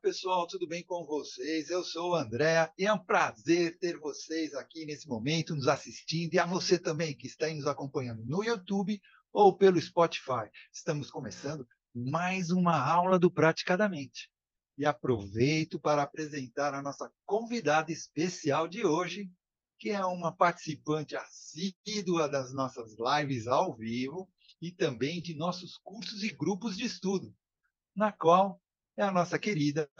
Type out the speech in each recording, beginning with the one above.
pessoal, tudo bem com vocês? Eu sou o André e é um prazer ter vocês aqui nesse momento nos assistindo e a você também que está nos acompanhando no YouTube ou pelo Spotify. Estamos começando mais uma aula do Praticadamente. E aproveito para apresentar a nossa convidada especial de hoje, que é uma participante assídua das nossas lives ao vivo e também de nossos cursos e grupos de estudo, na qual é a nossa querida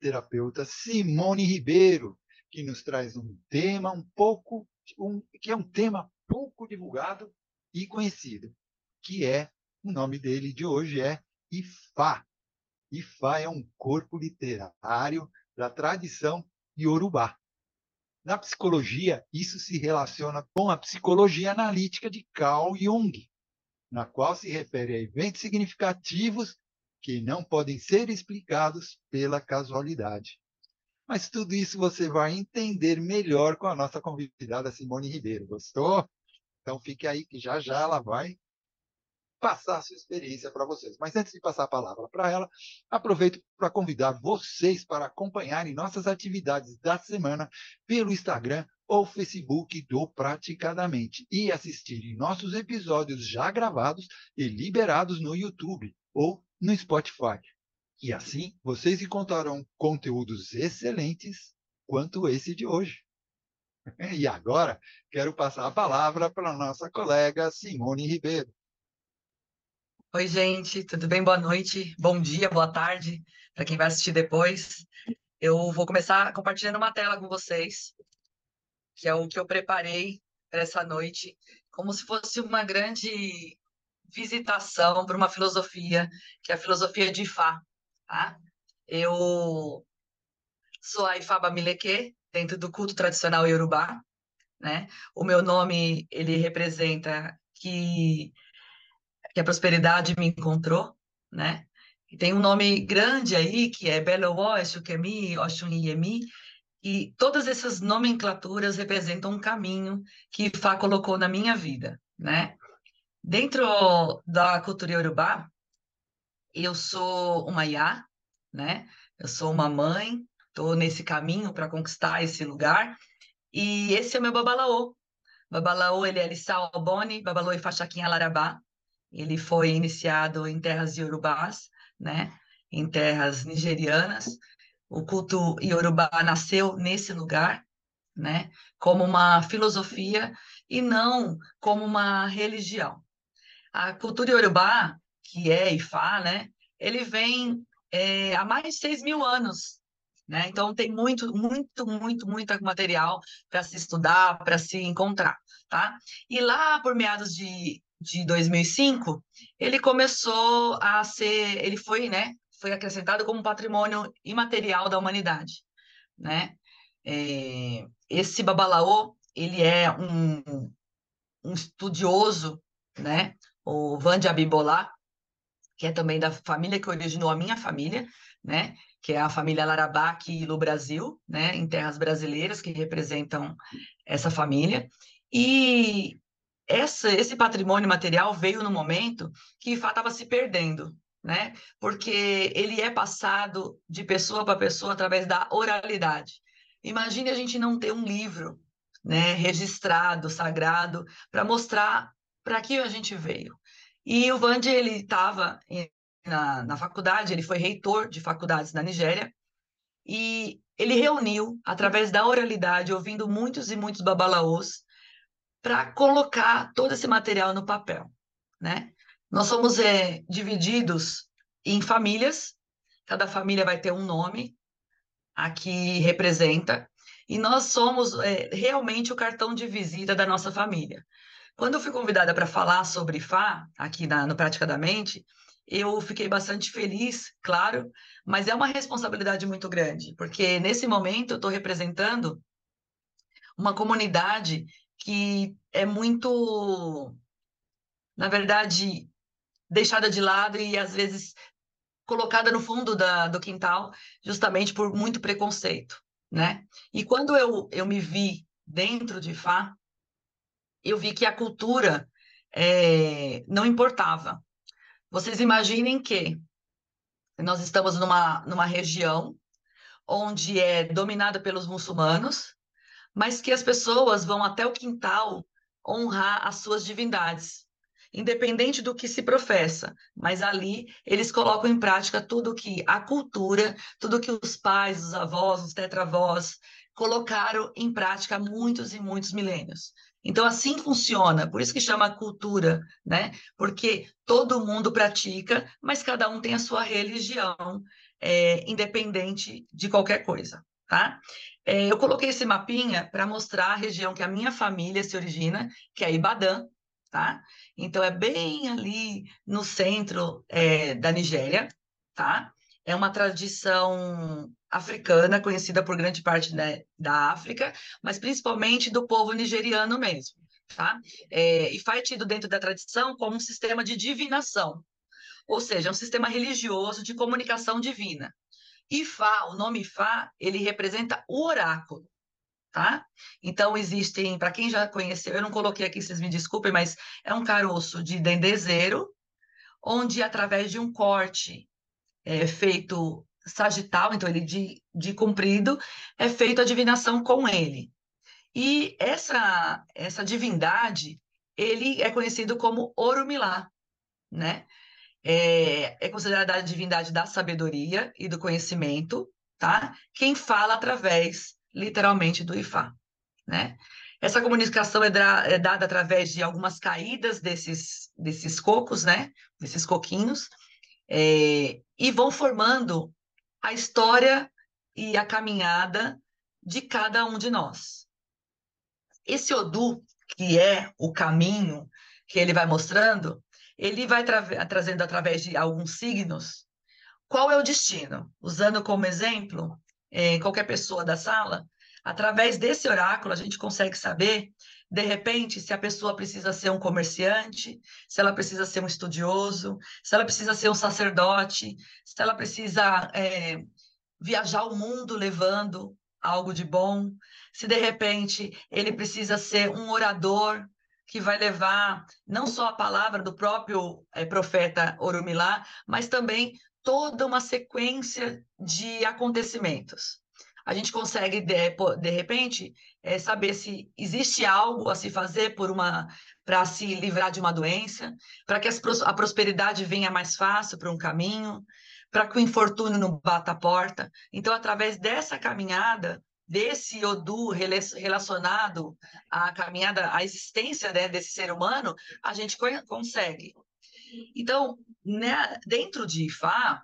terapeuta Simone Ribeiro, que nos traz um tema um pouco, um, que é um tema pouco divulgado e conhecido, que é, o nome dele de hoje é Ifá. Ifá é um corpo literário da tradição iorubá. Na psicologia, isso se relaciona com a psicologia analítica de Carl Jung, na qual se refere a eventos significativos que não podem ser explicados pela casualidade. Mas tudo isso você vai entender melhor com a nossa convidada Simone Ribeiro. Gostou? Então fique aí que já já ela vai passar a sua experiência para vocês. Mas antes de passar a palavra para ela, aproveito para convidar vocês para acompanharem nossas atividades da semana pelo Instagram ou Facebook do Praticadamente e assistirem nossos episódios já gravados e liberados no YouTube ou no Spotify. E assim vocês encontrarão conteúdos excelentes quanto esse de hoje. E agora quero passar a palavra para a nossa colega Simone Ribeiro. Oi, gente, tudo bem? Boa noite, bom dia, boa tarde para quem vai assistir depois. Eu vou começar compartilhando uma tela com vocês, que é o que eu preparei para essa noite, como se fosse uma grande visitação para uma filosofia, que é a filosofia de Ifá. Tá? Eu sou a Ifá Bamileke, dentro do culto tradicional iorubá. Né? O meu nome, ele representa que, que a prosperidade me encontrou, né? E tem um nome grande aí, que é Belowo, Eshukemi, Oshun Yemi, e todas essas nomenclaturas representam um caminho que Ifá colocou na minha vida, né? Dentro da cultura iorubá, eu sou uma Iá, né? Eu sou uma mãe, estou nesse caminho para conquistar esse lugar. E esse é o meu babalaô. Babalaô, ele é Lissau Alboni, babalaô e Fachaquinha Larabá. Ele foi iniciado em terras iorubás, né? Em terras nigerianas. O culto iorubá nasceu nesse lugar, né? Como uma filosofia e não como uma religião. A cultura iorubá, que é Ifá, né? Ele vem é, há mais de 6 mil anos, né? Então tem muito, muito, muito, muito material para se estudar, para se encontrar, tá? E lá por meados de, de 2005, ele começou a ser, ele foi, né? Foi acrescentado como patrimônio imaterial da humanidade, né? É, esse babalaô, ele é um, um estudioso, né? O Vande Abibolá, que é também da família que originou a minha família, né? Que é a família Larabá aqui no Brasil, né? Em terras brasileiras que representam essa família. E essa, esse patrimônio material veio no momento que Ifá estava se perdendo, né? Porque ele é passado de pessoa para pessoa através da oralidade. Imagine a gente não ter um livro, né, registrado, sagrado, para mostrar para que a gente veio. E o Vande, ele estava na, na faculdade, ele foi reitor de faculdades na Nigéria, e ele reuniu, através da oralidade, ouvindo muitos e muitos babalaôs, para colocar todo esse material no papel, né? Nós somos é, divididos em famílias, cada família vai ter um nome, aqui representa, e nós somos é, realmente o cartão de visita da nossa família. Quando eu fui convidada para falar sobre Fá, aqui na, no Praticadamente, eu fiquei bastante feliz, claro, mas é uma responsabilidade muito grande, porque nesse momento eu estou representando uma comunidade que é muito, na verdade, deixada de lado e às vezes colocada no fundo da, do quintal, justamente por muito preconceito, né? E quando eu, eu me vi dentro de Fá, eu vi que a cultura é, não importava. Vocês imaginem que nós estamos numa, numa região onde é dominada pelos muçulmanos, mas que as pessoas vão até o quintal honrar as suas divindades, independente do que se professa, mas ali eles colocam em prática tudo que a cultura, tudo que os pais, os avós, os tetravós colocaram em prática há muitos e muitos milênios. Então, assim funciona, por isso que chama cultura, né? Porque todo mundo pratica, mas cada um tem a sua religião, é, independente de qualquer coisa, tá? É, eu coloquei esse mapinha para mostrar a região que a minha família se origina, que é Ibadan, tá? Então, é bem ali no centro é, da Nigéria, tá? É uma tradição africana, conhecida por grande parte né, da África, mas principalmente do povo nigeriano mesmo, tá? É, e faz tido dentro da tradição como um sistema de divinação, ou seja, um sistema religioso de comunicação divina. Ifá, o nome Ifá, ele representa o oráculo, tá? Então existem, para quem já conheceu, eu não coloquei aqui, vocês me desculpem, mas é um caroço de dendezeiro, onde através de um corte é, feito sagital, então ele de, de comprido, é feita a divinação com ele. E essa, essa divindade, ele é conhecido como Orumilá, né? É, é considerada a divindade da sabedoria e do conhecimento, tá? Quem fala através, literalmente, do Ifá, né? Essa comunicação é, é, dada através de algumas caídas desses, desses cocos, né? Desses coquinhos, é, e vão formando a história e a caminhada de cada um de nós. Esse Odu, que é o caminho que ele vai mostrando, ele vai tra trazendo através de alguns signos qual é o destino. Usando como exemplo, eh, qualquer pessoa da sala, através desse oráculo a gente consegue saber, de repente, se a pessoa precisa ser um comerciante, se ela precisa ser um estudioso, se ela precisa ser um sacerdote, se ela precisa é, viajar o mundo levando algo de bom, se de repente ele precisa ser um orador que vai levar não só a palavra do próprio é, profeta Orumilá, mas também toda uma sequência de acontecimentos. A gente consegue, de, de repente, é, saber se existe algo a se fazer por uma para se livrar de uma doença, para que as, a prosperidade venha mais fácil para um caminho, para que o infortúnio não bata a porta. Então, através dessa caminhada, desse Odu relacionado à caminhada, à existência né, desse ser humano, a gente consegue. Então, né, dentro de Ifá,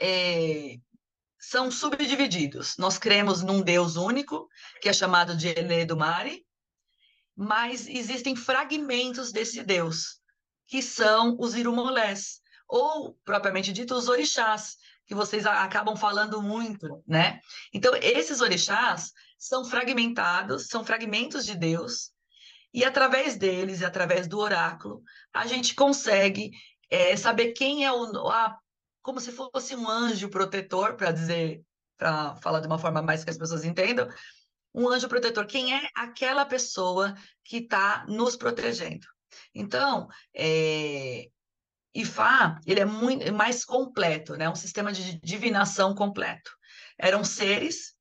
é, são subdivididos. Nós cremos num Deus único, que é chamado de Ele do Mare, mas existem fragmentos desse Deus, que são os irumolés, ou, propriamente dito, os orixás, que vocês acabam falando muito, né? Então, esses orixás são fragmentados, são fragmentos de Deus, e através deles, através do oráculo, a gente consegue é, saber quem é o, a, como se fosse um anjo protetor, para dizer, para falar de uma forma mais que as pessoas entendam, um anjo protetor, quem é aquela pessoa que está nos protegendo. Então, é, Ifá, ele é muito mais completo, né? Um sistema de divinação completo. Eram seres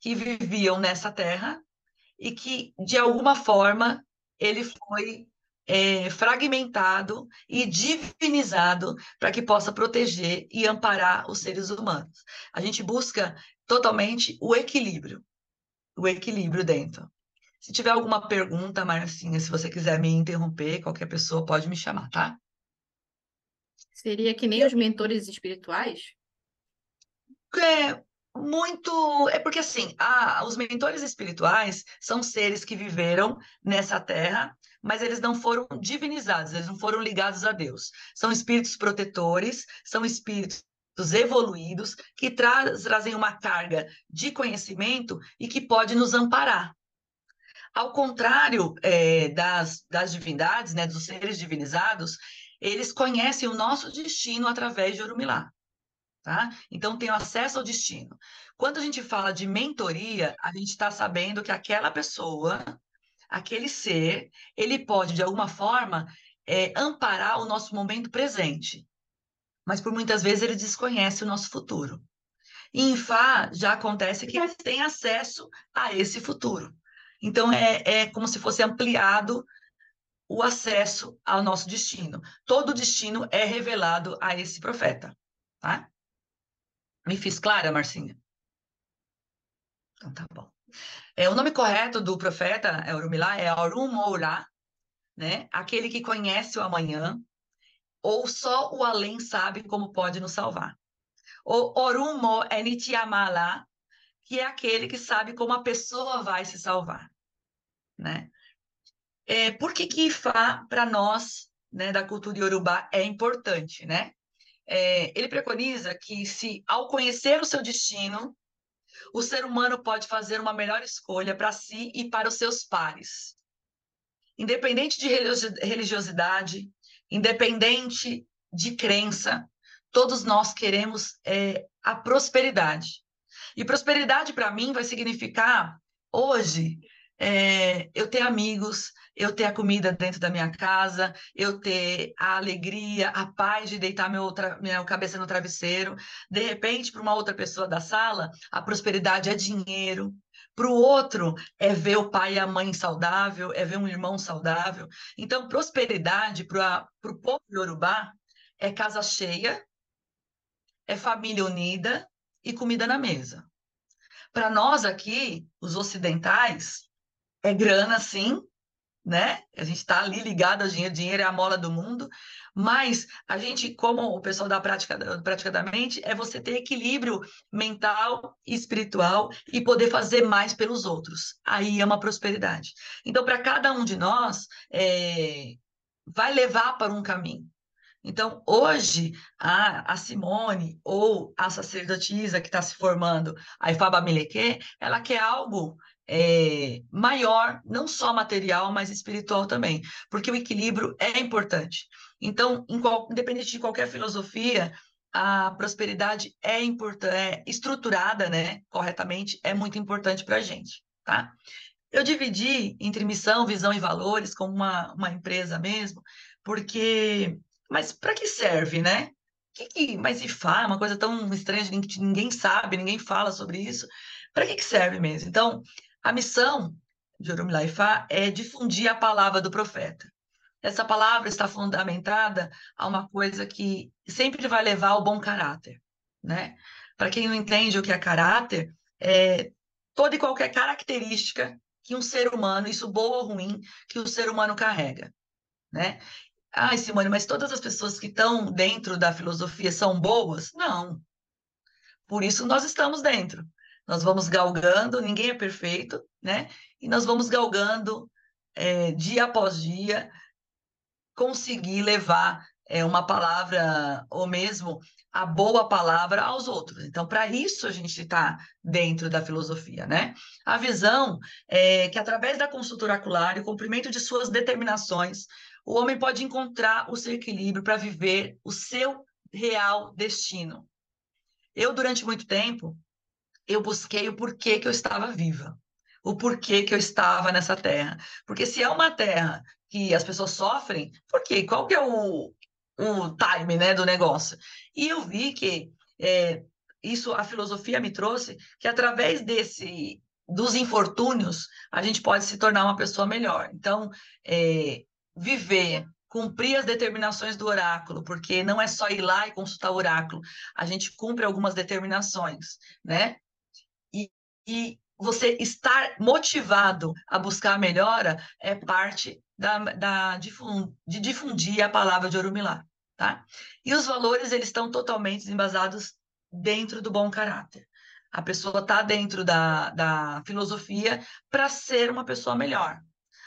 que viviam nessa terra e que, de alguma forma, ele foi é, fragmentado e divinizado para que possa proteger e amparar os seres humanos. A gente busca totalmente o equilíbrio, o equilíbrio dentro. Se tiver alguma pergunta, Marcinha, se você quiser me interromper, qualquer pessoa pode me chamar, tá? Seria que nem os mentores espirituais? É, muito. É porque, assim, a, os mentores espirituais são seres que viveram nessa terra, mas eles não foram divinizados, eles não foram ligados a Deus. São espíritos protetores, são espíritos evoluídos que tra trazem uma carga de conhecimento e que pode nos amparar. Ao contrário é, das, das divindades, né, dos seres divinizados, eles conhecem o nosso destino através de Orumilá. Tá? Então, tem acesso ao destino. Quando a gente fala de mentoria, a gente está sabendo que aquela pessoa, aquele ser, ele pode, de alguma forma, é, amparar o nosso momento presente. Mas, por muitas vezes, ele desconhece o nosso futuro. Em Fá já acontece que eles têm acesso a esse futuro. Então é, é como se fosse ampliado o acesso ao nosso destino. Todo destino é revelado a esse profeta, tá? Me fiz clara, Marcinha? Então tá bom. É, o nome correto do profeta é Orumilá é Arum Mourá, né? Aquele que conhece o amanhã, ou só o além sabe como pode nos salvar. O Orumo é que é aquele que sabe como a pessoa vai se salvar, né? É, por que que Ifá, para nós, né, da cultura iorubá, é importante, né? É, ele preconiza que se, ao conhecer o seu destino, o ser humano pode fazer uma melhor escolha para si e para os seus pares. Independente de religiosidade, independente de crença, todos nós queremos é, a prosperidade. E prosperidade, para mim, vai significar, hoje, é, eu ter amigos, eu ter a comida dentro da minha casa, eu ter a alegria, a paz de deitar meu minha cabeça no travesseiro. De repente, para uma outra pessoa da sala, a prosperidade é dinheiro. Para o outro, é ver o pai e a mãe saudável, é ver um irmão saudável. Então, prosperidade para o povo iorubá é casa cheia, é família unida e comida na mesa. Para nós aqui, os ocidentais, é grana, sim, né? A gente está ali ligado ao dinheiro, dinheiro é a mola do mundo, mas a gente, como o pessoal da prática, prática da mente, é você ter equilíbrio mental e espiritual e poder fazer mais pelos outros. Aí é uma prosperidade. Então, para cada um de nós, é, vai levar para um caminho. Então, hoje, a, a Simone ou a sacerdotisa que está se formando, a Ifaba Meleque, ela quer algo é, maior, não só material, mas espiritual também, porque o equilíbrio é importante. Então, qual, independente de qualquer filosofia, a prosperidade é importante, é estruturada, né, corretamente, é muito importante para a gente, tá? Eu dividi entre missão, visão e valores como uma, uma empresa mesmo, porque, mas para que serve, né? Que que, mas IFA uma coisa tão estranha, que ninguém sabe, ninguém fala sobre isso. Para que, que serve mesmo? Então, a missão de Orumilaifa é difundir a palavra do profeta. Essa palavra está fundamentada a uma coisa que sempre vai levar ao bom caráter, né? Para quem não entende o que é caráter, é toda e qualquer característica que um ser humano, isso boa ou ruim, que o ser humano carrega, né? Ai, Simone, mas todas as pessoas que estão dentro da filosofia são boas? Não. Por isso nós estamos dentro. Nós vamos galgando, ninguém é perfeito, né? E nós vamos galgando é, dia após dia, conseguir levar é, uma palavra, ou mesmo a boa palavra aos outros. Então, para isso a gente está dentro da filosofia, né? A visão é que através da consulta oracular e o cumprimento de suas determinações, o homem pode encontrar o seu equilíbrio para viver o seu real destino. Eu, durante muito tempo, eu busquei o porquê que eu estava viva, o porquê que eu estava nessa terra. Porque se é uma terra que as pessoas sofrem, por quê? Qual que é o, o time né, do negócio? E eu vi que é, isso, a filosofia me trouxe, que através desse dos infortúnios, a gente pode se tornar uma pessoa melhor. Então, é, viver cumprir as determinações do oráculo, porque não é só ir lá e consultar o oráculo, a gente cumpre algumas determinações, né? E você estar motivado a buscar a melhora é parte da, da, de difundir a palavra de Orumilá, tá? E os valores, eles estão totalmente embasados dentro do bom caráter. A pessoa está dentro da, da filosofia para ser uma pessoa melhor.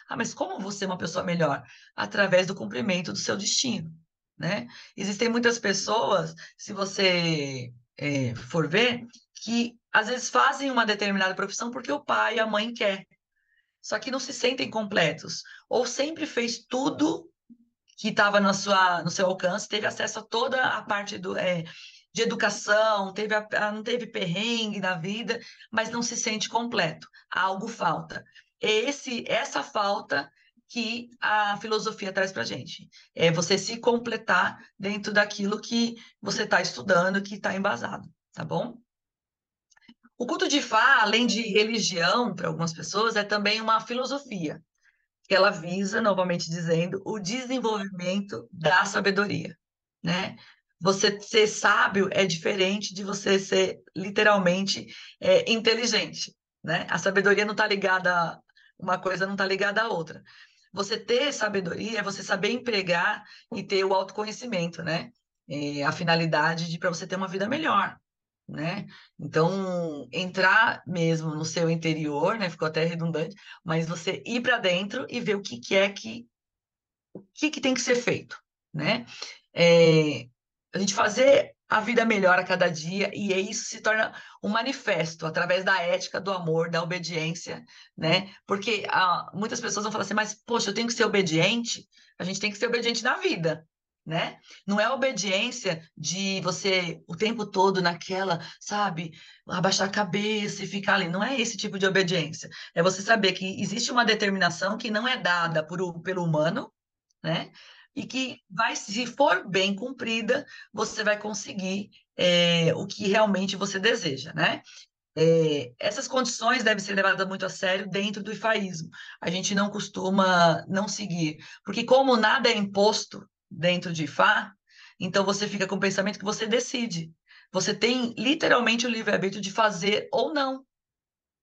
Ah, mas como você é uma pessoa melhor? Através do cumprimento do seu destino, né? Existem muitas pessoas, se você é, for ver, que às vezes fazem uma determinada profissão porque o pai e a mãe quer, só que não se sentem completos, ou sempre fez tudo que estava no seu alcance, teve acesso a toda a parte do, é, de educação, teve a, não teve perrengue na vida, mas não se sente completo. Algo falta. É esse, essa falta que a filosofia traz para gente. É você se completar dentro daquilo que você está estudando, que está embasado, tá bom? O culto de Fá, além de religião para algumas pessoas, é também uma filosofia, que ela visa, novamente dizendo, o desenvolvimento da sabedoria, né? Você ser sábio é diferente de você ser literalmente é, inteligente, né? A sabedoria não está ligada, uma coisa não está ligada à outra. Você ter sabedoria é você saber empregar e ter o autoconhecimento, né? É, a finalidade de para você ter uma vida melhor, né? Então, entrar mesmo no seu interior, né? Ficou até redundante, mas você ir para dentro e ver o que, que é que o que, que tem que ser feito, né? É, a gente fazer a vida melhor a cada dia e isso se torna um manifesto através da ética, do amor, da obediência, né? Porque ah, muitas pessoas vão falar assim, mas poxa, eu tenho que ser obediente. A gente tem que ser obediente na vida, né? Não é obediência de você o tempo todo naquela, sabe, abaixar a cabeça e ficar ali. Não é esse tipo de obediência. É você saber que existe uma determinação que não é dada por, pelo humano, né? e que vai, se for bem cumprida, você vai conseguir é, o que realmente você deseja, né? É, essas condições devem ser levadas muito a sério dentro do ifaísmo. A gente não costuma não seguir, porque como nada é imposto dentro de Ifá, então você fica com o pensamento que você decide. Você tem literalmente o livre-arbítrio de fazer ou não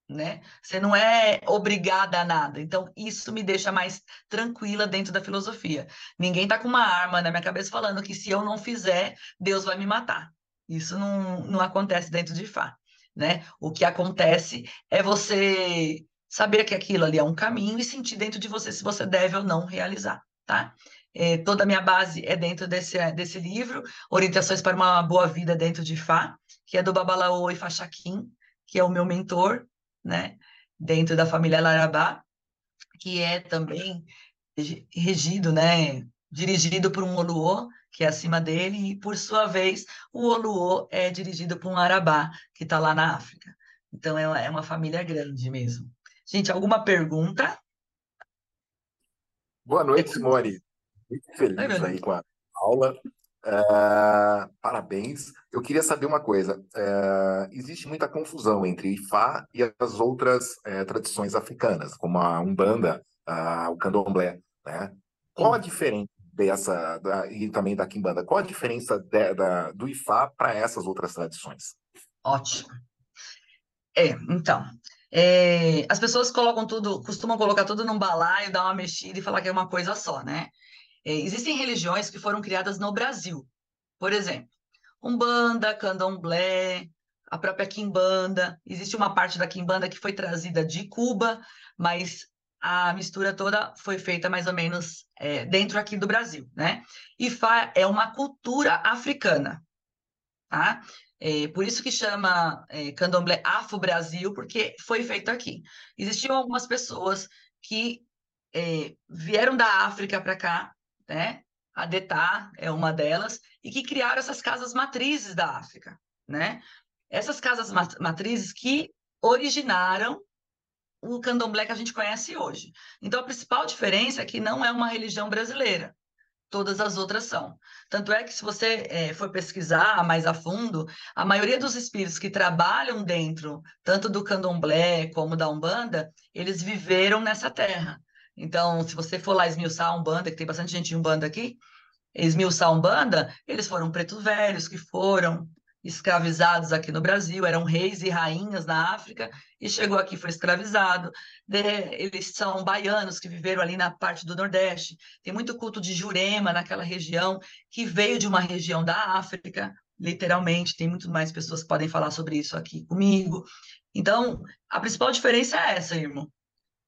né? Você não é obrigada a nada. Então, isso me deixa mais tranquila dentro da filosofia. Ninguém tá com uma arma na minha cabeça falando que se eu não fizer, Deus vai me matar. Isso não, não acontece dentro de Fá, né? O que acontece é você saber que aquilo ali é um caminho e sentir dentro de você se você deve ou não realizar, tá? É, toda a minha base é dentro desse, desse livro, Orientações para uma Boa Vida Dentro de Fá, que é do Babalaô e Fachaquim, que é o meu mentor, né, dentro da família Larabá, que é também regido, né, dirigido por um Oluô, que é acima dele, e por sua vez, o Oluô é dirigido por um Arabá, que está lá na África. Então é é uma família grande mesmo. Gente, alguma pergunta? Boa noite, Mori. Muito feliz aí com a aula. Uh, parabéns. Eu queria saber uma coisa. Uh, existe muita confusão entre Ifá e as outras uh, tradições africanas, como a Umbanda, o Candomblé. Né? Qual a diferença dessa, da, e também da Kimbanda, qual a diferença de, da, do Ifá para essas outras tradições? Ótimo. É, então, é, as pessoas colocam tudo, costumam colocar tudo num balaio, dar uma mexida e falar que é uma coisa só, né? É, existem religiões que foram criadas no Brasil. Por exemplo, Umbanda, Candomblé, a própria Quimbanda. Existe uma parte da Quimbanda que foi trazida de Cuba, mas a mistura toda foi feita mais ou menos é, dentro aqui do Brasil, né? Ifá é uma cultura africana, tá? É, por isso que chama é, Candomblé Afro-Brasil, porque foi feito aqui. Existiam algumas pessoas que é, vieram da África para cá né? A DETA é uma delas, e que criaram essas casas matrizes da África, né? Essas casas matrizes que originaram o candomblé que a gente conhece hoje. Então, a principal diferença é que não é uma religião brasileira. Todas as outras são. Tanto é que, se você é, for pesquisar mais a fundo, a maioria dos espíritos que trabalham dentro, tanto do candomblé como da Umbanda, eles viveram nessa terra. Então, se você for lá esmiuçar a Umbanda, que tem bastante gente em Umbanda aqui, esmiuçar a Umbanda, eles foram pretos velhos que foram escravizados aqui no Brasil, eram reis e rainhas na África, e chegou aqui foi escravizado. De, eles são baianos que viveram ali na parte do Nordeste. Tem muito culto de Jurema naquela região, que veio de uma região da África, literalmente. Tem muito mais pessoas que podem falar sobre isso aqui comigo. Então, a principal diferença é essa, irmão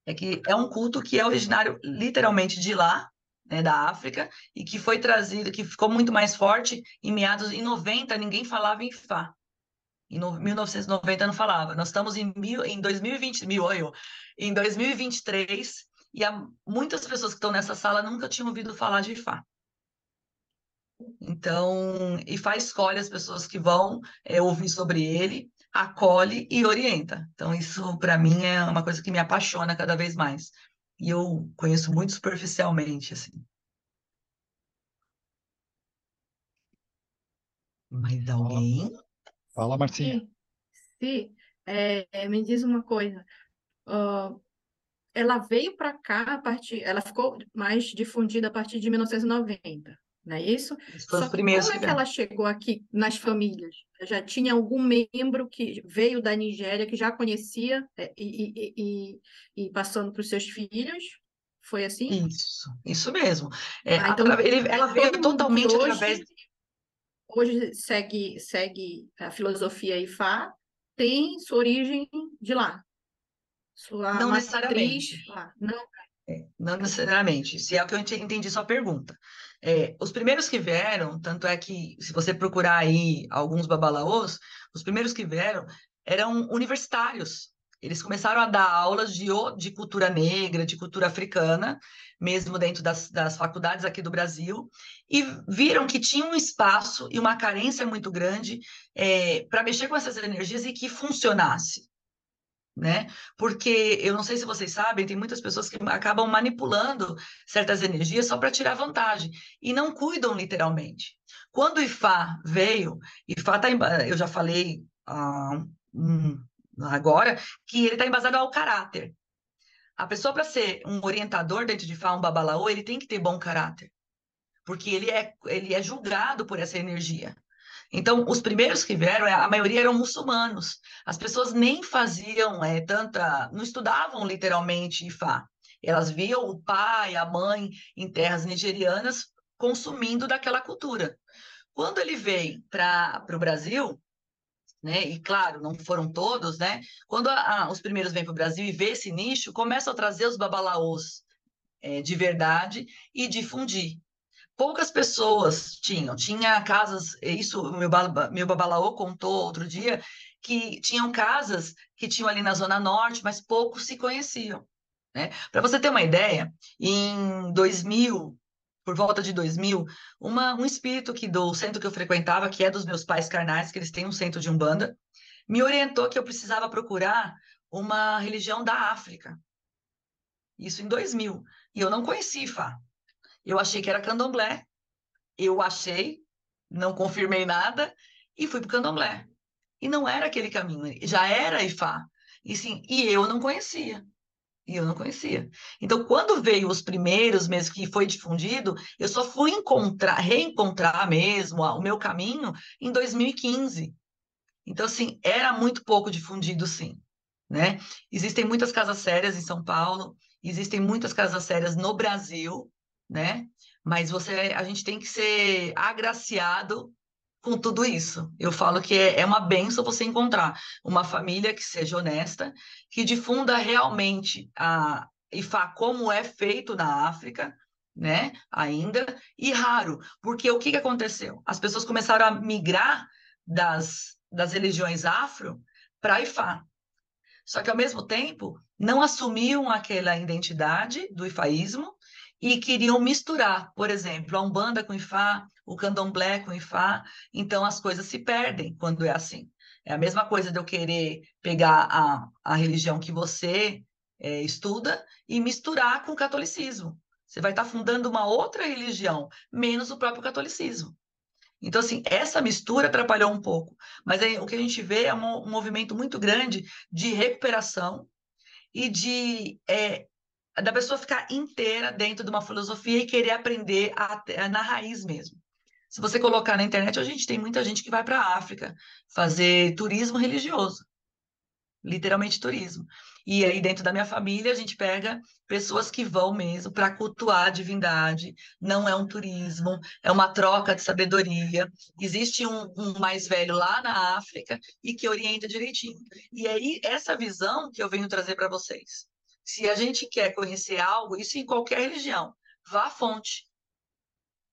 é que é um culto que é originário literalmente de lá, né, da África, e que foi trazido, que ficou muito mais forte em meados em 90, ninguém falava em Fá. Em no, 1990 não falava. Nós estamos em, mil, em 2020, mil, eu, em 2023, e há muitas pessoas que estão nessa sala nunca tinham ouvido falar de Ifá. Então, Ifá escolhe as pessoas que vão é, ouvir sobre ele, acolhe e orienta. Então, isso para mim é uma coisa que me apaixona cada vez mais. E eu conheço muito superficialmente, assim. Mais alguém? Fala, Marcinha. Sim. é, me diz uma coisa. Uh, ela veio para cá a partir, ela ficou mais difundida a partir de 1990, não é isso? Só que como é que ela chegou aqui nas famílias? Já tinha algum membro que veio da Nigéria que já conhecia é, e, e, e, e passando para os seus filhos? Foi assim? Isso, isso mesmo. É, ah, então, ele, ela veio totalmente hoje, através. Hoje segue, segue a filosofia IFA, tem sua origem de lá. Sua não necessariamente. lá. Não. É, não necessariamente, se é o que eu entendi sua pergunta. É, os primeiros que vieram, tanto é que, se você procurar aí alguns babalaôs, os primeiros que vieram eram universitários, eles começaram a dar aulas de, de cultura negra, de cultura africana, mesmo dentro das, das faculdades aqui do Brasil, e viram que tinha um espaço e uma carência muito grande é, para mexer com essas energias e que funcionasse. Né? Porque eu não sei se vocês sabem, tem muitas pessoas que acabam manipulando certas energias só para tirar vantagem e não cuidam literalmente. Quando o Ifá veio, Ifá tá em, eu já falei um, agora, que ele está embasado ao caráter. A pessoa, para ser um orientador dentro de Fá, um babalaô, ele tem que ter bom caráter. Porque ele é, ele é julgado por essa energia. Então, os primeiros que vieram, a maioria eram muçulmanos. As pessoas nem faziam é, tanta. não estudavam literalmente Ifá. Elas viam o pai, a mãe em terras nigerianas consumindo daquela cultura. Quando ele veio para o Brasil, né? E claro, não foram todos, né? Quando a, a, os primeiros vêm para o Brasil e vê esse nicho, começam a trazer os babalaôs é, de verdade e difundir. Poucas pessoas tinham, tinha casas, isso o meu, meu babalaô contou outro dia, que tinham casas que tinham ali na Zona Norte, mas poucos se conheciam. Né? Para você ter uma ideia, em 2000, por volta de 2000, uma, um espírito que do centro que eu frequentava, que é dos meus pais carnais, que eles têm um centro de Umbanda, me orientou que eu precisava procurar uma religião da África. Isso em 2000. E eu não conheci Ifá. Eu achei que era candomblé. Eu achei, não confirmei nada, e fui para o candomblé. E não era aquele caminho, já era Ifá. E, sim, e eu não conhecia. E eu não conhecia. Então, quando veio os primeiros meses que foi difundido, eu só fui encontrar, reencontrar mesmo o meu caminho em 2015. Então, assim, era muito pouco difundido, sim. Né? Existem muitas casas sérias em São Paulo, existem muitas casas sérias no Brasil, né? Mas você, a gente tem que ser agraciado com tudo isso. Eu falo que é, é uma benção você encontrar uma família que seja honesta, que difunda realmente a IFA como é feito na África, né? Ainda, e raro, porque o que, que aconteceu? As pessoas começaram a migrar das, das religiões afro para IFA. Só que, ao mesmo tempo, não assumiam aquela identidade do ifaísmo e queriam misturar, por exemplo, a Umbanda com Ifá, o Candomblé com Ifá, então as coisas se perdem quando é assim. É a mesma coisa de eu querer pegar a, a religião que você é, estuda e misturar com o catolicismo. Você vai estar fundando uma outra religião, menos o próprio catolicismo. Então, assim, essa mistura atrapalhou um pouco. Mas aí, o que a gente vê é um, um movimento muito grande de recuperação e de é, da pessoa ficar inteira dentro de uma filosofia e querer aprender a, a, na raiz mesmo. Se você colocar na internet, a gente tem muita gente que vai para a África fazer turismo religioso. Literalmente turismo. E aí, dentro da minha família, a gente pega pessoas que vão mesmo para cultuar a divindade. Não é um turismo, é uma troca de sabedoria. Existe um, um mais velho lá na África e que orienta direitinho. E aí, essa visão que eu venho trazer para vocês. Se a gente quer conhecer algo, isso em qualquer religião, vá à fonte.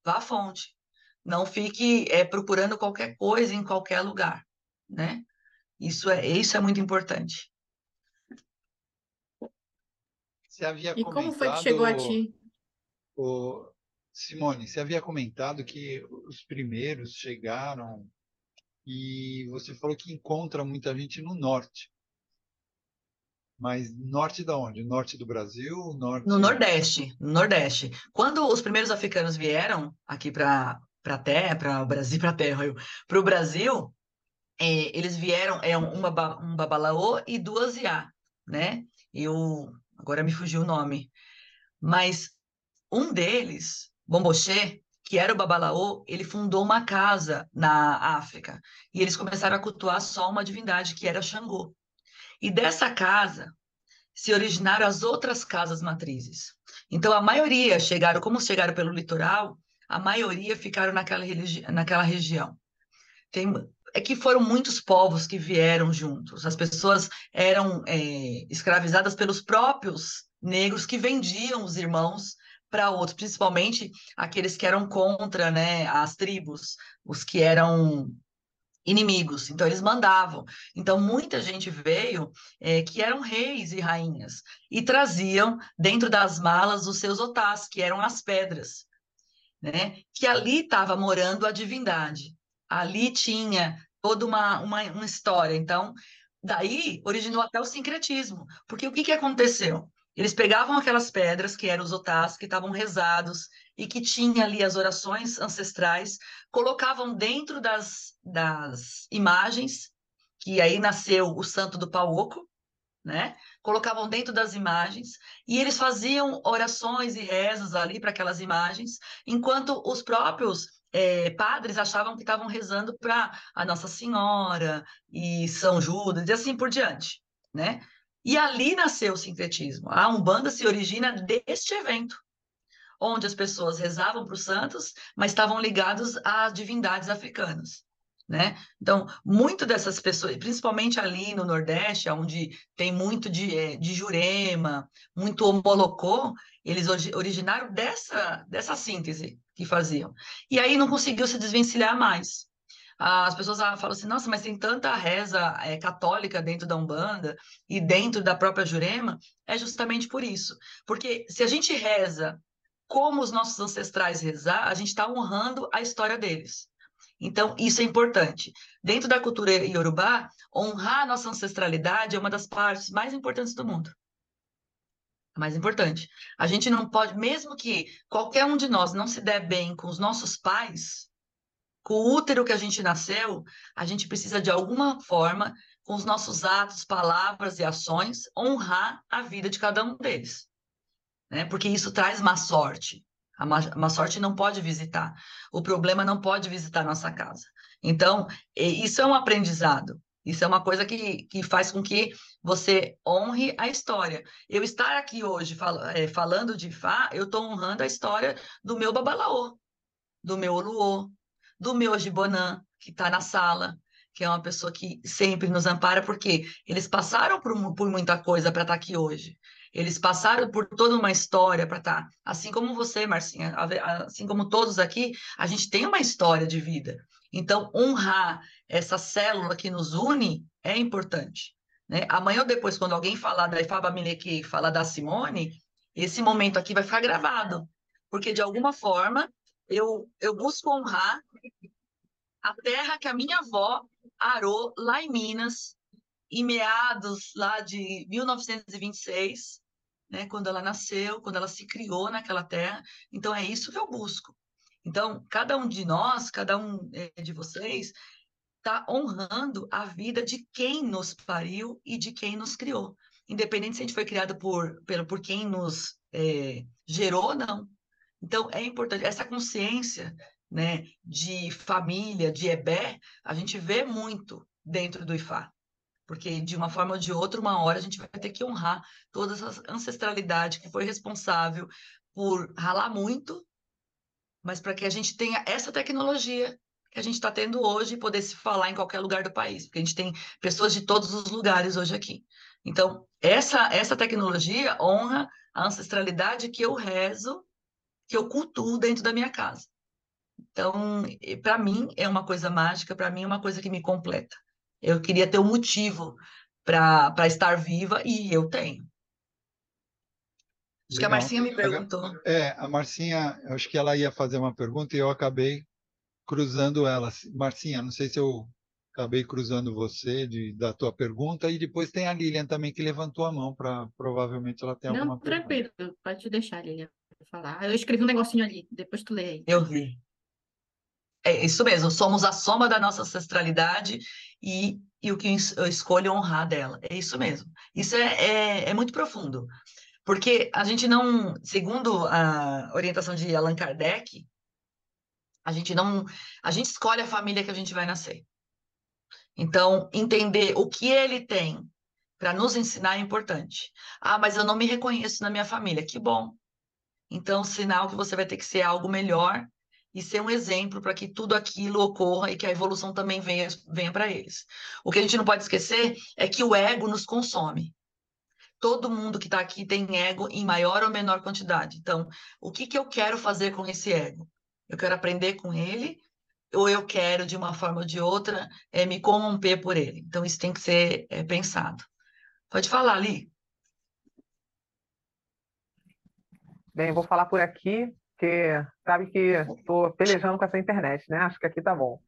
Vá à fonte. Não fique é, procurando qualquer coisa em qualquer lugar, né? Isso é, isso é muito importante. Você havia e comentado, como foi que chegou a ti? O, Simone, você havia comentado que os primeiros chegaram e você falou que encontra muita gente no norte. Mas norte da onde? Norte do Brasil? Norte... No Nordeste, no Nordeste. Quando os primeiros africanos vieram aqui para para terra, para o Brasil, para terra, para o Brasil, é, eles vieram, é um, um babalaô e duas iá, né? Eu, agora me fugiu o nome, mas um deles, Bomboché, que era o babalaô, ele fundou uma casa na África e eles começaram a cultuar só uma divindade que era Xangô. E dessa casa se originaram as outras casas matrizes. Então a maioria chegaram, como chegaram pelo litoral, a maioria ficaram naquela, naquela região. Tem, é que foram muitos povos que vieram juntos. As pessoas eram é, escravizadas pelos próprios negros que vendiam os irmãos para outros, principalmente aqueles que eram contra né, as tribos, os que eram inimigos. Então, eles mandavam. Então, muita gente veio é, que eram reis e rainhas e traziam dentro das malas os seus otás, que eram as pedras, né? que ali estava morando a divindade ali tinha toda uma, uma, uma história. Então, daí originou até o sincretismo. Porque o que, que aconteceu? Eles pegavam aquelas pedras, que eram os otás, que estavam rezados e que tinha ali as orações ancestrais, colocavam dentro das, das imagens, que aí nasceu o santo do Pauoco, né? Colocavam dentro das imagens e eles faziam orações e rezas ali para aquelas imagens, enquanto os próprios é, padres achavam que estavam rezando para a Nossa Senhora e São Judas e assim por diante, né? E ali nasceu o sincretismo. A Umbanda se origina deste evento, onde as pessoas rezavam para os santos, mas estavam ligados a divindades africanas. Né? Então, muito dessas pessoas, principalmente ali no Nordeste, onde tem muito de, é, de Jurema, muito Omolocô, eles originaram dessa, dessa síntese que faziam. E aí não conseguiu se desvencilhar mais. As pessoas falam assim, nossa, mas tem tanta reza é, católica dentro da Umbanda e dentro da própria Jurema, é justamente por isso. Porque se a gente reza como os nossos ancestrais rezar, a gente está honrando a história deles. Então, isso é importante. Dentro da cultura iorubá, honrar a nossa ancestralidade é uma das partes mais importantes do mundo. A mais importante. A gente não pode, mesmo que qualquer um de nós não se der bem com os nossos pais, com o útero que a gente nasceu, a gente precisa de alguma forma, com os nossos atos, palavras e ações, honrar a vida de cada um deles. Né? Porque isso traz má sorte. A má, má sorte não pode visitar. O problema não pode visitar nossa casa. Então, isso é um aprendizado. Isso é uma coisa que, que faz com que você honre a história. Eu estar aqui hoje fal é, falando de Fá, eu estou honrando a história do meu Babalaô, do meu Oluô, do meu Ojibonã, que está na sala, que é uma pessoa que sempre nos ampara, porque eles passaram por, por muita coisa para estar tá aqui hoje. Eles passaram por toda uma história para estar. Tá. Assim como você, Marcinha, assim como todos aqui, a gente tem uma história de vida. Então, honrar essa célula que nos une é importante. Né? Amanhã ou depois, quando alguém falar da Ifaba Mileke, falar da Simone, esse momento aqui vai ficar gravado. Porque, de alguma forma, eu, eu busco honrar a terra que a minha avó arou lá em Minas, em meados lá de 1926, né, quando ela nasceu, quando ela se criou naquela terra. Então, é isso que eu busco. Então, cada um de nós, cada um é, de vocês, está honrando a vida de quem nos pariu e de quem nos criou. Independente se a gente foi criado por, pelo, por quem nos é, gerou ou não. Então, é importante, essa consciência né, de família, de Ebé, a gente vê muito dentro do Ifá porque de uma forma ou de outra, uma hora a gente vai ter que honrar toda essa ancestralidade que foi responsável por ralar muito, mas para que a gente tenha essa tecnologia que a gente está tendo hoje e poder se falar em qualquer lugar do país, porque a gente tem pessoas de todos os lugares hoje aqui. Então, essa, essa tecnologia honra a ancestralidade que eu rezo, que eu cultuo dentro da minha casa. Então, para mim, é uma coisa mágica, para mim, é uma coisa que me completa. Eu queria ter um motivo para estar viva e eu tenho. Acho Legal. que a Marcinha me perguntou. É, a Marcinha, acho que ela ia fazer uma pergunta e eu acabei cruzando ela. Marcinha, não sei se eu acabei cruzando você de, da tua pergunta e depois tem a Lilian também que levantou a mão para provavelmente ela ter não, alguma pergunta. Não, tranquilo, pode deixar, Lilian, falar. Eu escrevi um negocinho ali, depois tu lê aí. Eu vi. É isso mesmo, somos a soma da nossa ancestralidade e, e o que eu escolho honrar dela. É isso mesmo. Isso é, é, é muito profundo. Porque a gente não, segundo a orientação de Allan Kardec, a gente não, a gente escolhe a família que a gente vai nascer. Então, entender o que ele tem para nos ensinar é importante. Ah, mas eu não me reconheço na minha família. Que bom. Então, sinal que você vai ter que ser algo melhor e ser um exemplo para que tudo aquilo ocorra e que a evolução também venha, venha para eles. O que a gente não pode esquecer é que o ego nos consome. Todo mundo que está aqui tem ego em maior ou menor quantidade. Então, o que, que eu quero fazer com esse ego? Eu quero aprender com ele ou eu quero, de uma forma ou de outra, é, me corromper por ele? Então, isso tem que ser é, pensado. Pode falar, Li. Bem, vou falar por aqui, porque sabe que estou pelejando com essa internet, né? Acho que aqui tá bom.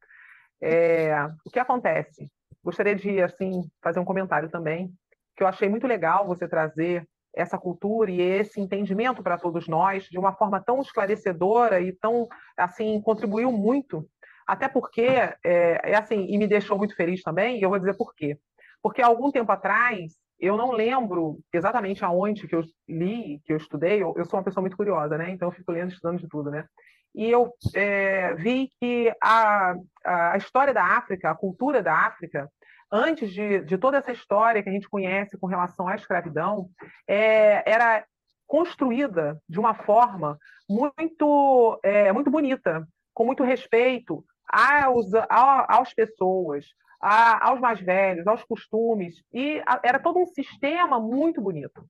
É, o que acontece? Gostaria de, assim, fazer um comentário também, que eu achei muito legal você trazer essa cultura e esse entendimento para todos nós de uma forma tão esclarecedora e tão, assim, contribuiu muito. Até porque, é, é assim, e me deixou muito feliz também, e eu vou dizer por quê. Porque há algum tempo atrás, eu não lembro exatamente aonde que eu li, que eu estudei, eu, eu, sou uma pessoa muito curiosa, né? Então eu fico lendo, estudando de tudo, né? E eu é, vi que a, a história da África, a cultura da África, antes de, de toda essa história que a gente conhece com relação à escravidão, é, era construída de uma forma muito, é, muito bonita, com muito respeito aos, às pessoas, a, aos mais velhos, aos costumes, e a, era todo um sistema muito bonito.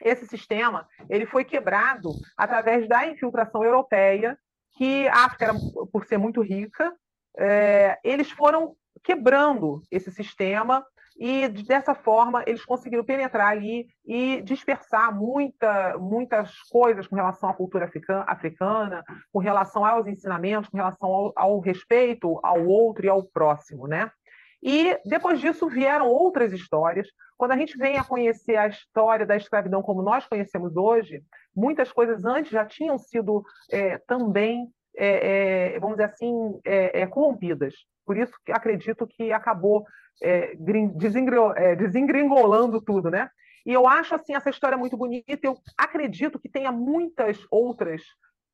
Esse sistema ele foi quebrado através da infiltração europeia, que a África, era, por ser muito rica, é, eles foram quebrando esse sistema e dessa forma eles conseguiram penetrar ali e dispersar muita, muitas coisas com relação à cultura africana, com relação aos ensinamentos, com relação ao, ao respeito ao outro e ao próximo, né? E depois disso vieram outras histórias. Quando a gente vem a conhecer a história da escravidão como nós conhecemos hoje, muitas coisas antes já tinham sido é, também, é, é, vamos dizer assim, é, é, corrompidas. Por isso que acredito que acabou é, desengringolando tudo, né? E eu acho assim essa história muito bonita. Eu acredito que tenha muitas outras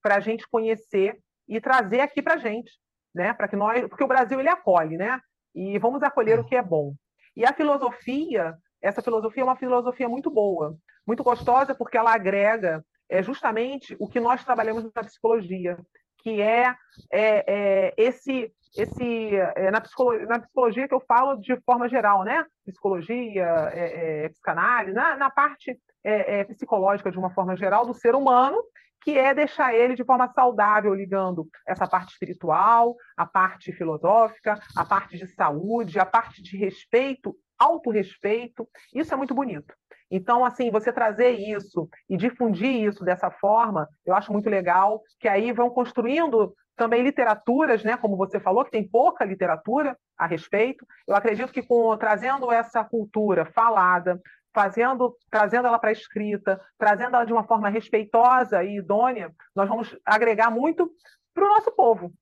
para a gente conhecer e trazer aqui para a gente, né? Para que nós, porque o Brasil ele acolhe, né? E vamos acolher o que é bom. E a filosofia, essa filosofia é uma filosofia muito boa, muito gostosa, porque ela agrega é, justamente o que nós trabalhamos na psicologia, que é, é, é esse esse é, na, psicologia, na, psicologia, que eu falo de forma geral, né? Psicologia, é, é, psicanálise, na, na parte é, psicológica de uma forma geral do ser humano, que é deixar ele de forma saudável, ligando essa parte espiritual, a parte filosófica, a parte de saúde, a parte de respeito, autorrespeito. Isso é muito bonito. Então, assim, você trazer isso e difundir isso dessa forma, eu acho muito legal, que aí vão construindo também literaturas, né, como você falou, que tem pouca literatura a respeito. Eu acredito que com trazendo essa cultura falada, fazendo, trazendo ela para a escrita, trazendo ela de uma forma respeitosa e idônea, nós vamos agregar muito para o nosso povo,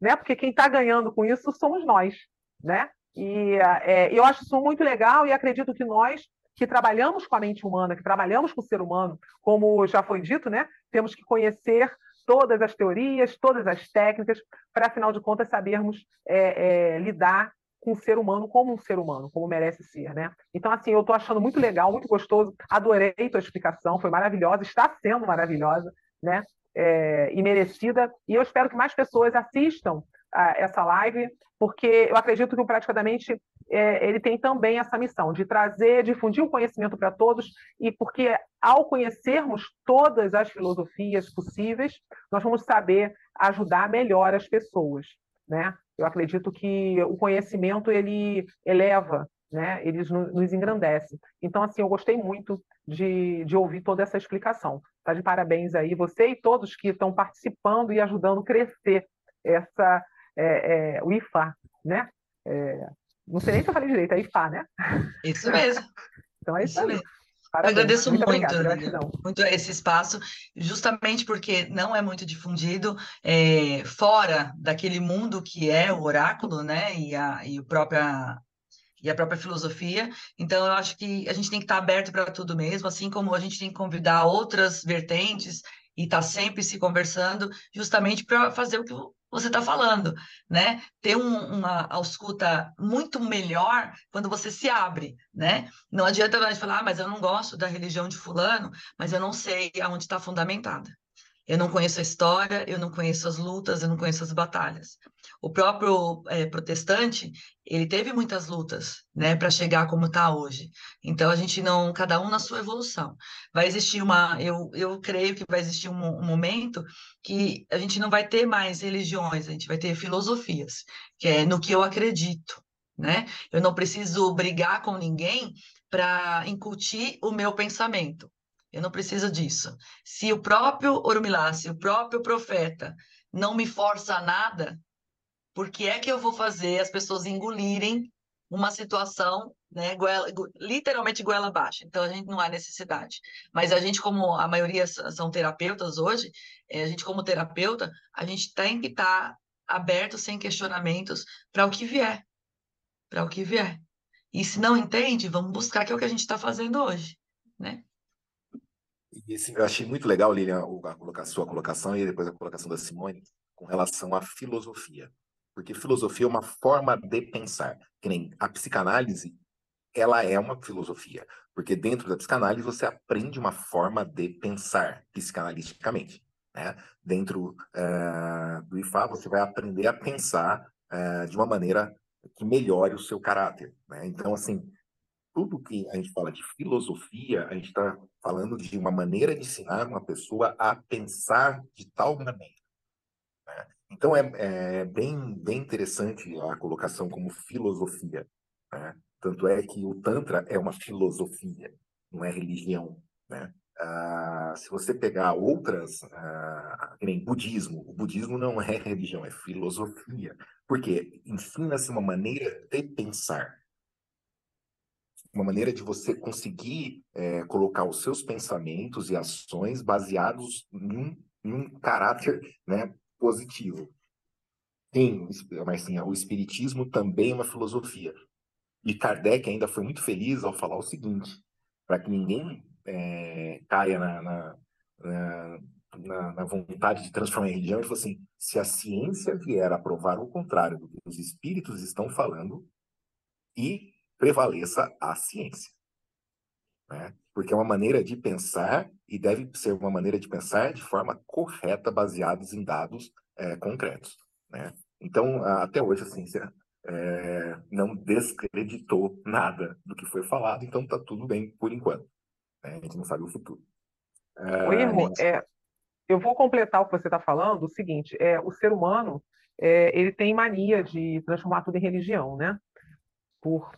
né? Porque quem está ganhando com isso somos nós, né? E é, eu acho isso muito legal e acredito que nós que trabalhamos com a mente humana, que trabalhamos com o ser humano, como já foi dito, né? Temos que conhecer todas as teorias, todas as técnicas, para, afinal de contas, sabermos é, é, lidar com o ser humano como um ser humano, como merece ser, né? Então, assim, eu estou achando muito legal, muito gostoso, adorei tua explicação, foi maravilhosa, está sendo maravilhosa, né? É, e merecida, e eu espero que mais pessoas assistam a essa live, porque eu acredito que Praticamente é, ele tem também essa missão de trazer, difundir o conhecimento para todos, e porque ao conhecermos todas as filosofias possíveis, nós vamos saber ajudar melhor as pessoas, né? Eu acredito que o conhecimento ele eleva, né? Ele nos engrandece. Então, assim, eu gostei muito de, de ouvir toda essa explicação. Tá de parabéns aí você e todos que estão participando e ajudando a crescer essa é, é, o IFA, né? É, não sei nem se eu falei direito, é IFA, né? Isso mesmo. então é isso, isso mesmo. Parabéns. agradeço muito, muito, obrigada, muito esse espaço, justamente porque não é muito difundido é, fora daquele mundo que é o oráculo, né, e a, e o própria e a própria filosofia. Então, eu acho que a gente tem que estar aberto para tudo mesmo, assim como a gente tem que convidar outras vertentes e estar tá sempre se conversando, justamente para fazer o que você está falando, né? Ter um, uma escuta muito melhor quando você se abre, né? Não adianta gente falar, ah, mas eu não gosto da religião de fulano, mas eu não sei aonde está fundamentada. Eu não conheço a história, eu não conheço as lutas, eu não conheço as batalhas. O próprio é, protestante, ele teve muitas lutas, né, para chegar como está hoje. Então a gente não, cada um na sua evolução. Vai existir uma, eu, eu creio que vai existir um, um momento que a gente não vai ter mais religiões, a gente vai ter filosofias, que é no que eu acredito, né? Eu não preciso brigar com ninguém para incutir o meu pensamento. Eu não preciso disso. Se o próprio Orumilá, se o próprio profeta não me força a nada, por que é que eu vou fazer as pessoas engolirem uma situação, né, goela, literalmente goela abaixo? Então, a gente não há necessidade. Mas a gente, como a maioria são terapeutas hoje, eh, a gente, como terapeuta, a gente tem que estar aberto, sem questionamentos, para o que vier. Para o que vier. E se não entende, vamos buscar, que é o que a gente está fazendo hoje, né? E assim, eu achei muito legal, Lilian, a, sua colocação e depois a colocação da Simone com relação à filosofia. Porque filosofia é uma forma de pensar. Que nem a psicanálise, ela é uma filosofia. Porque dentro da psicanálise você aprende uma forma de pensar psicanalisticamente. Né? Dentro uh, do IFA você vai aprender a pensar uh, de uma maneira que melhore o seu caráter. Né? Então, assim, tudo que a gente fala de filosofia, a gente está falando de uma maneira de ensinar uma pessoa a pensar de tal maneira. Né? Então, é, é, bem, bem interessante a colocação como filosofia. Né? Tanto é que o Tantra é uma filosofia, não é religião. Né? Ah, se você pegar outras, ah, nem budismo, o budismo não é religião, é filosofia. Porque ensina-se uma maneira de pensar uma maneira de você conseguir é, colocar os seus pensamentos e ações baseados em em um caráter né, positivo. Sim, mas sim, o espiritismo também é uma filosofia. E Kardec ainda foi muito feliz ao falar o seguinte, para que ninguém é, caia na, na, na, na, vontade de transformar em religião, ele falou assim, se a ciência vier a provar o contrário do que os espíritos estão falando, e prevaleça a ciência. Né? Porque é uma maneira de pensar e deve ser uma maneira de pensar de forma correta, baseados em dados é, concretos. Né? Então, até hoje, a ciência é, não descreditou nada do que foi falado, então está tudo bem por enquanto. Né? A gente não sabe o futuro. É, o irmão, é, eu vou completar o que você está falando, o seguinte, é, o ser humano é, ele tem mania de transformar tudo em religião, né? Por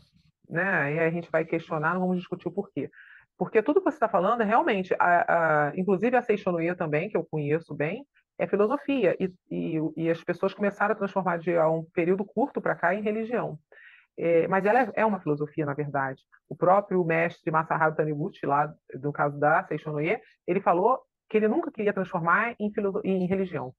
né? E aí a gente vai questionar, não vamos discutir o porquê. Porque tudo que você está falando realmente, a, a, inclusive a Seixonoye também, que eu conheço bem, é filosofia. E, e, e, as pessoas começaram a transformar de há um período curto para cá em religião. É, mas ela é, é, uma filosofia, na verdade. O próprio mestre Masaharu Taniguchi, lá no caso da Seixonoye, ele falou que ele nunca queria transformar em, em religião,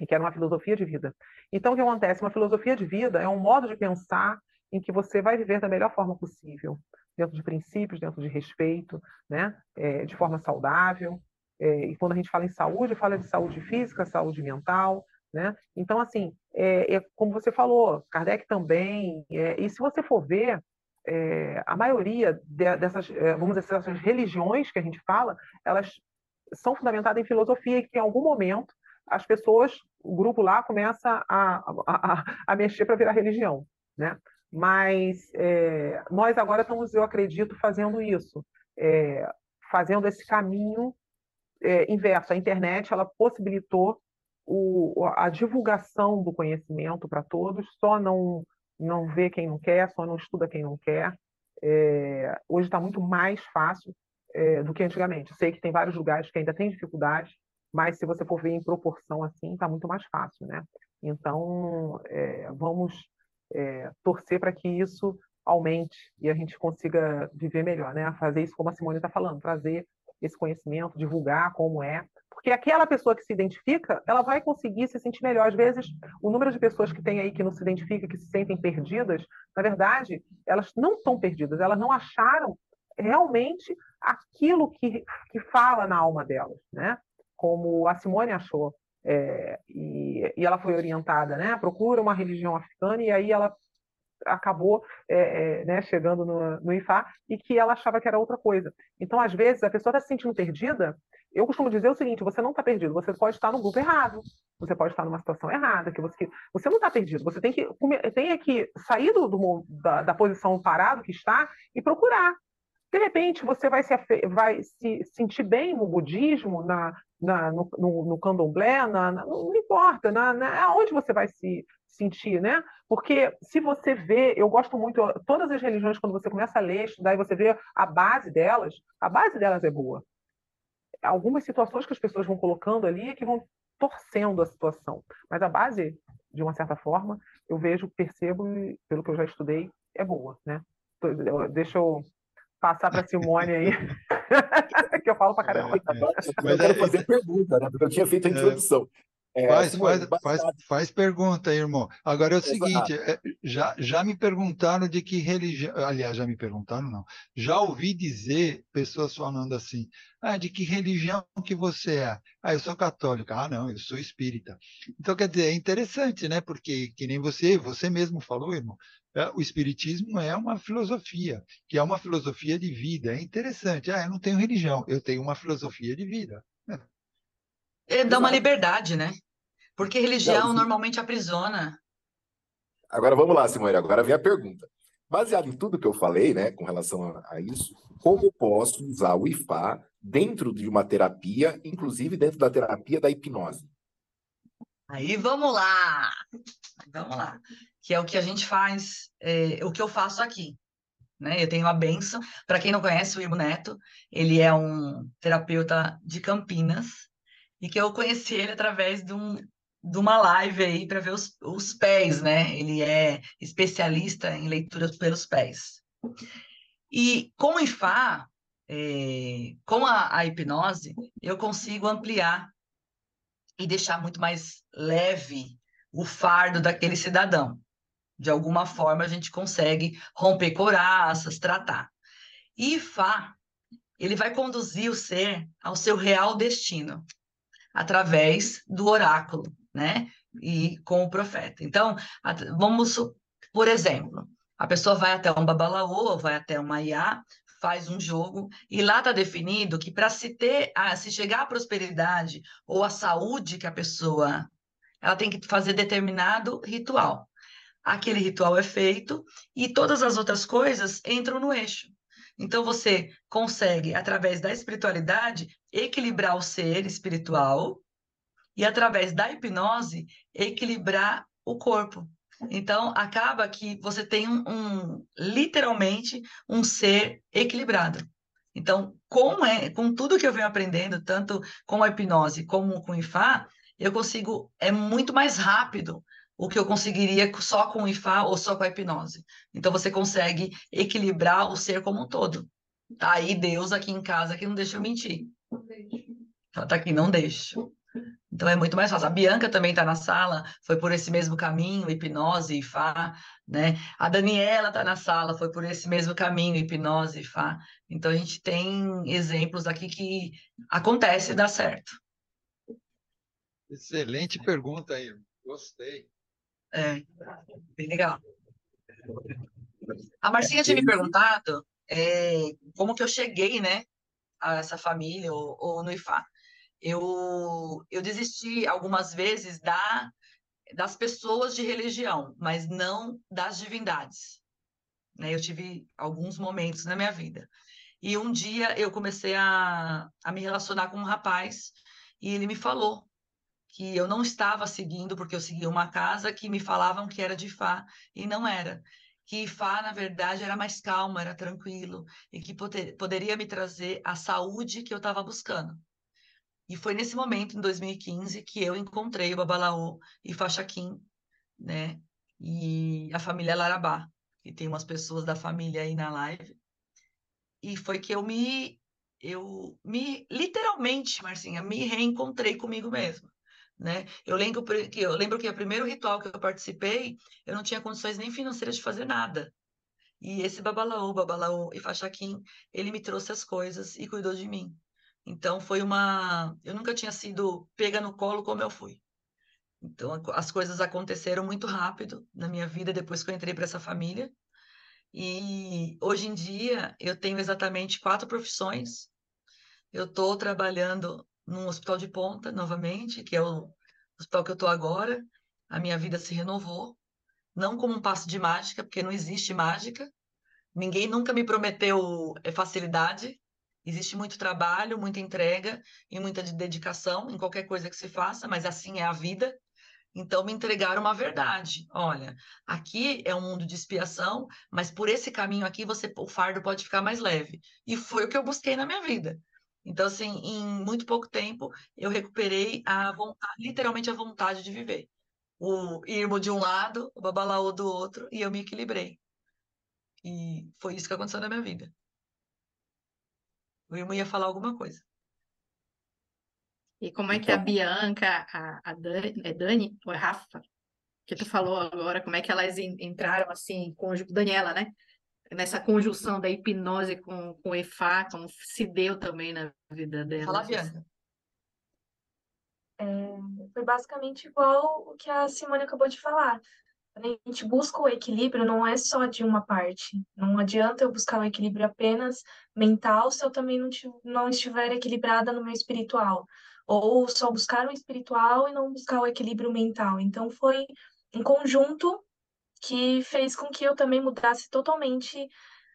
e que era uma filosofia de vida. Então, o que acontece? Uma filosofia de vida é um modo de pensar em que você vai viver da melhor forma possível, dentro de princípios, dentro de respeito, né? É, de forma saudável. É, e quando a gente fala em saúde, fala de saúde física, saúde mental, né? Então, assim, é, é como você falou, Kardec também, é, e se você for ver, é, a maioria de, dessas, é, vamos dizer, essas religiões que a gente fala, elas são fundamentadas em filosofia e que em algum momento as pessoas, o grupo lá começa a, a, a, a mexer para virar religião, né? Mas é, nós agora estamos, eu acredito, fazendo isso, é, fazendo esse caminho é, inverso. A internet ela possibilitou o, a divulgação do conhecimento para todos, só não, não vê quem não quer, só não estuda quem não quer. É, hoje está muito mais fácil é, do que antigamente. sei que tem vários lugares que ainda tem dificuldade, mas se você for ver em proporção assim, está muito mais fácil, né? Então, é, vamos é, torcer para que isso aumente e a gente consiga viver melhor, né? Fazer isso como a Simone está falando, trazer esse conhecimento, divulgar como é, porque aquela pessoa que se identifica, ela vai conseguir se sentir melhor. Às vezes, o número de pessoas que tem aí que não se identifica, que se sentem perdidas, na verdade, elas não estão perdidas, elas não acharam realmente aquilo que, que fala na alma delas, né? Como a Simone achou. É, e, e, ela foi orientada, né? Procura uma religião africana e aí ela acabou é, é, né, chegando no, no IFA e que ela achava que era outra coisa. Então, às vezes, a pessoa está se sentindo perdida. Eu costumo dizer o seguinte: você não está perdido, você pode estar no grupo errado, você pode estar numa situação errada, que você, você não está perdido, você tem que, tem que sair do, do da, da posição parado que está e procurar. De repente, você vai se, vai se sentir bem no budismo, na, na, no, no, no candomblé, na, na, não importa, na, na, aonde você vai se sentir, né? Porque se você vê, eu gosto muito, todas as religiões, quando você começa a ler, estudar, e você vê a base delas, a base delas é boa. Algumas situações que as pessoas vão colocando ali é que vão torcendo a situação. Mas a base, de uma certa forma, eu vejo, percebo, pelo que eu já estudei, é boa, né? Deixa eu passar para a Simone aí, que eu falo para caramba. É, é. Eu quero fazer pergunta, né? Porque eu tinha feito a é. introdução. É, faz, faz, faz, faz, pergunta, irmão. Agora é o seguinte, é, já, já me perguntaram de que religião. Aliás, já me perguntaram, não. Já ouvi dizer pessoas falando assim: ah, de que religião que você é? Ah, eu sou católica. Ah, não, eu sou espírita. Então, quer dizer, é interessante, né? Porque, que nem você, você mesmo falou, irmão, é, o espiritismo é uma filosofia, que é uma filosofia de vida. É interessante. Ah, eu não tenho religião, eu tenho uma filosofia de vida. É, dá uma liberdade, né? Porque religião Não, normalmente aprisiona. Agora vamos lá, Simone, agora vem a pergunta. Baseado em tudo que eu falei, né, com relação a, isso, como posso usar o IFA dentro de uma terapia, inclusive dentro da terapia da hipnose? Aí vamos lá, vamos lá, que é o que a gente faz, é, o que eu faço aqui. Né? Eu tenho a benção. Para quem não conhece o Ivo Neto, ele é um terapeuta de Campinas e que eu conheci ele através de um, de uma live aí para ver os, os pés, né? Ele é especialista em leitura pelos pés. E com o IFA, é, com a, a hipnose, eu consigo ampliar e deixar muito mais leve o fardo daquele cidadão. De alguma forma, a gente consegue romper coraças, tratar. E IFA, ele vai conduzir o ser ao seu real destino, através do oráculo, né? E com o profeta. Então, vamos, por exemplo, a pessoa vai até um babalaô, vai até uma IA, faz um jogo e lá está definido que para se ter, a, se chegar à prosperidade ou à saúde que a pessoa, ela tem que fazer determinado ritual. Aquele ritual é feito e todas as outras coisas entram no eixo. Então você consegue através da espiritualidade equilibrar o ser espiritual e através da hipnose equilibrar o corpo. Então acaba que você tem um, um literalmente um ser equilibrado. Então, com, é, com tudo que eu venho aprendendo, tanto com a hipnose como com o IFA, eu consigo, é muito mais rápido o que eu conseguiria só com o IFA ou só com a hipnose. Então, você consegue equilibrar o ser como um todo. Tá aí Deus aqui em casa que não deixa eu mentir. Ela tá aqui, não deixo. Então é muito mais fácil. A Bianca também está na sala, foi por esse mesmo caminho, hipnose Fá, né? A Daniela está na sala, foi por esse mesmo caminho, hipnose Fá. Então a gente tem exemplos aqui que acontece e dá certo. Excelente pergunta aí, gostei. É, bem legal. A Marcinha tinha me perguntado é, como que eu cheguei, né, a essa família ou, ou no IFA eu, eu desisti algumas vezes da, das pessoas de religião, mas não das divindades. Né? Eu tive alguns momentos na minha vida. E um dia eu comecei a, a me relacionar com um rapaz e ele me falou que eu não estava seguindo, porque eu seguia uma casa que me falavam que era de Fá e não era. Que Fá, na verdade, era mais calma, era tranquilo e que poder, poderia me trazer a saúde que eu estava buscando. E foi nesse momento, em 2015, que eu encontrei o Babalaô e Faxaquim, né? E a família Larabá, e tem umas pessoas da família aí na live. E foi que eu me, eu me, literalmente, Marcinha, me reencontrei comigo mesma. Né? Eu lembro que eu lembro que o primeiro ritual que eu participei, eu não tinha condições nem financeiras de fazer nada. E esse babalaú, babalaú e fachaquim, ele me trouxe as coisas e cuidou de mim. Então foi uma, eu nunca tinha sido pega no colo como eu fui. Então as coisas aconteceram muito rápido na minha vida depois que eu entrei para essa família. E hoje em dia eu tenho exatamente quatro profissões. Eu estou trabalhando num hospital de ponta novamente, que é o hospital que eu estou agora. A minha vida se renovou, não como um passo de mágica, porque não existe mágica. Ninguém nunca me prometeu eh, facilidade. Existe muito trabalho, muita entrega e muita dedicação em qualquer coisa que se faça, mas assim é a vida. Então me entregaram uma verdade. Olha, aqui é um mundo de expiação, mas por esse caminho aqui você o fardo pode ficar mais leve. E foi o que eu busquei na minha vida. Então assim, em muito pouco tempo eu recuperei a vontade, literalmente a vontade de viver. O irmo de um lado, o babalaô do outro, e eu me equilibrei. E foi isso que aconteceu na minha vida. O irmão ia falar alguma coisa. E como é que a então Bianca, a, a Dani, é Dani ou é Rafa? Que tu falou agora, como é que elas entraram assim, com Daniela, né? Nessa conjunção da hipnose com, com o EFA, como se deu também na vida dela. Fala, Bianca. É, foi basicamente igual o que a Simone acabou de falar. A gente busca o equilíbrio, não é só de uma parte. Não adianta eu buscar o equilíbrio apenas mental se eu também não, não estiver equilibrada no meu espiritual ou só buscar o espiritual e não buscar o equilíbrio mental. Então foi um conjunto que fez com que eu também mudasse totalmente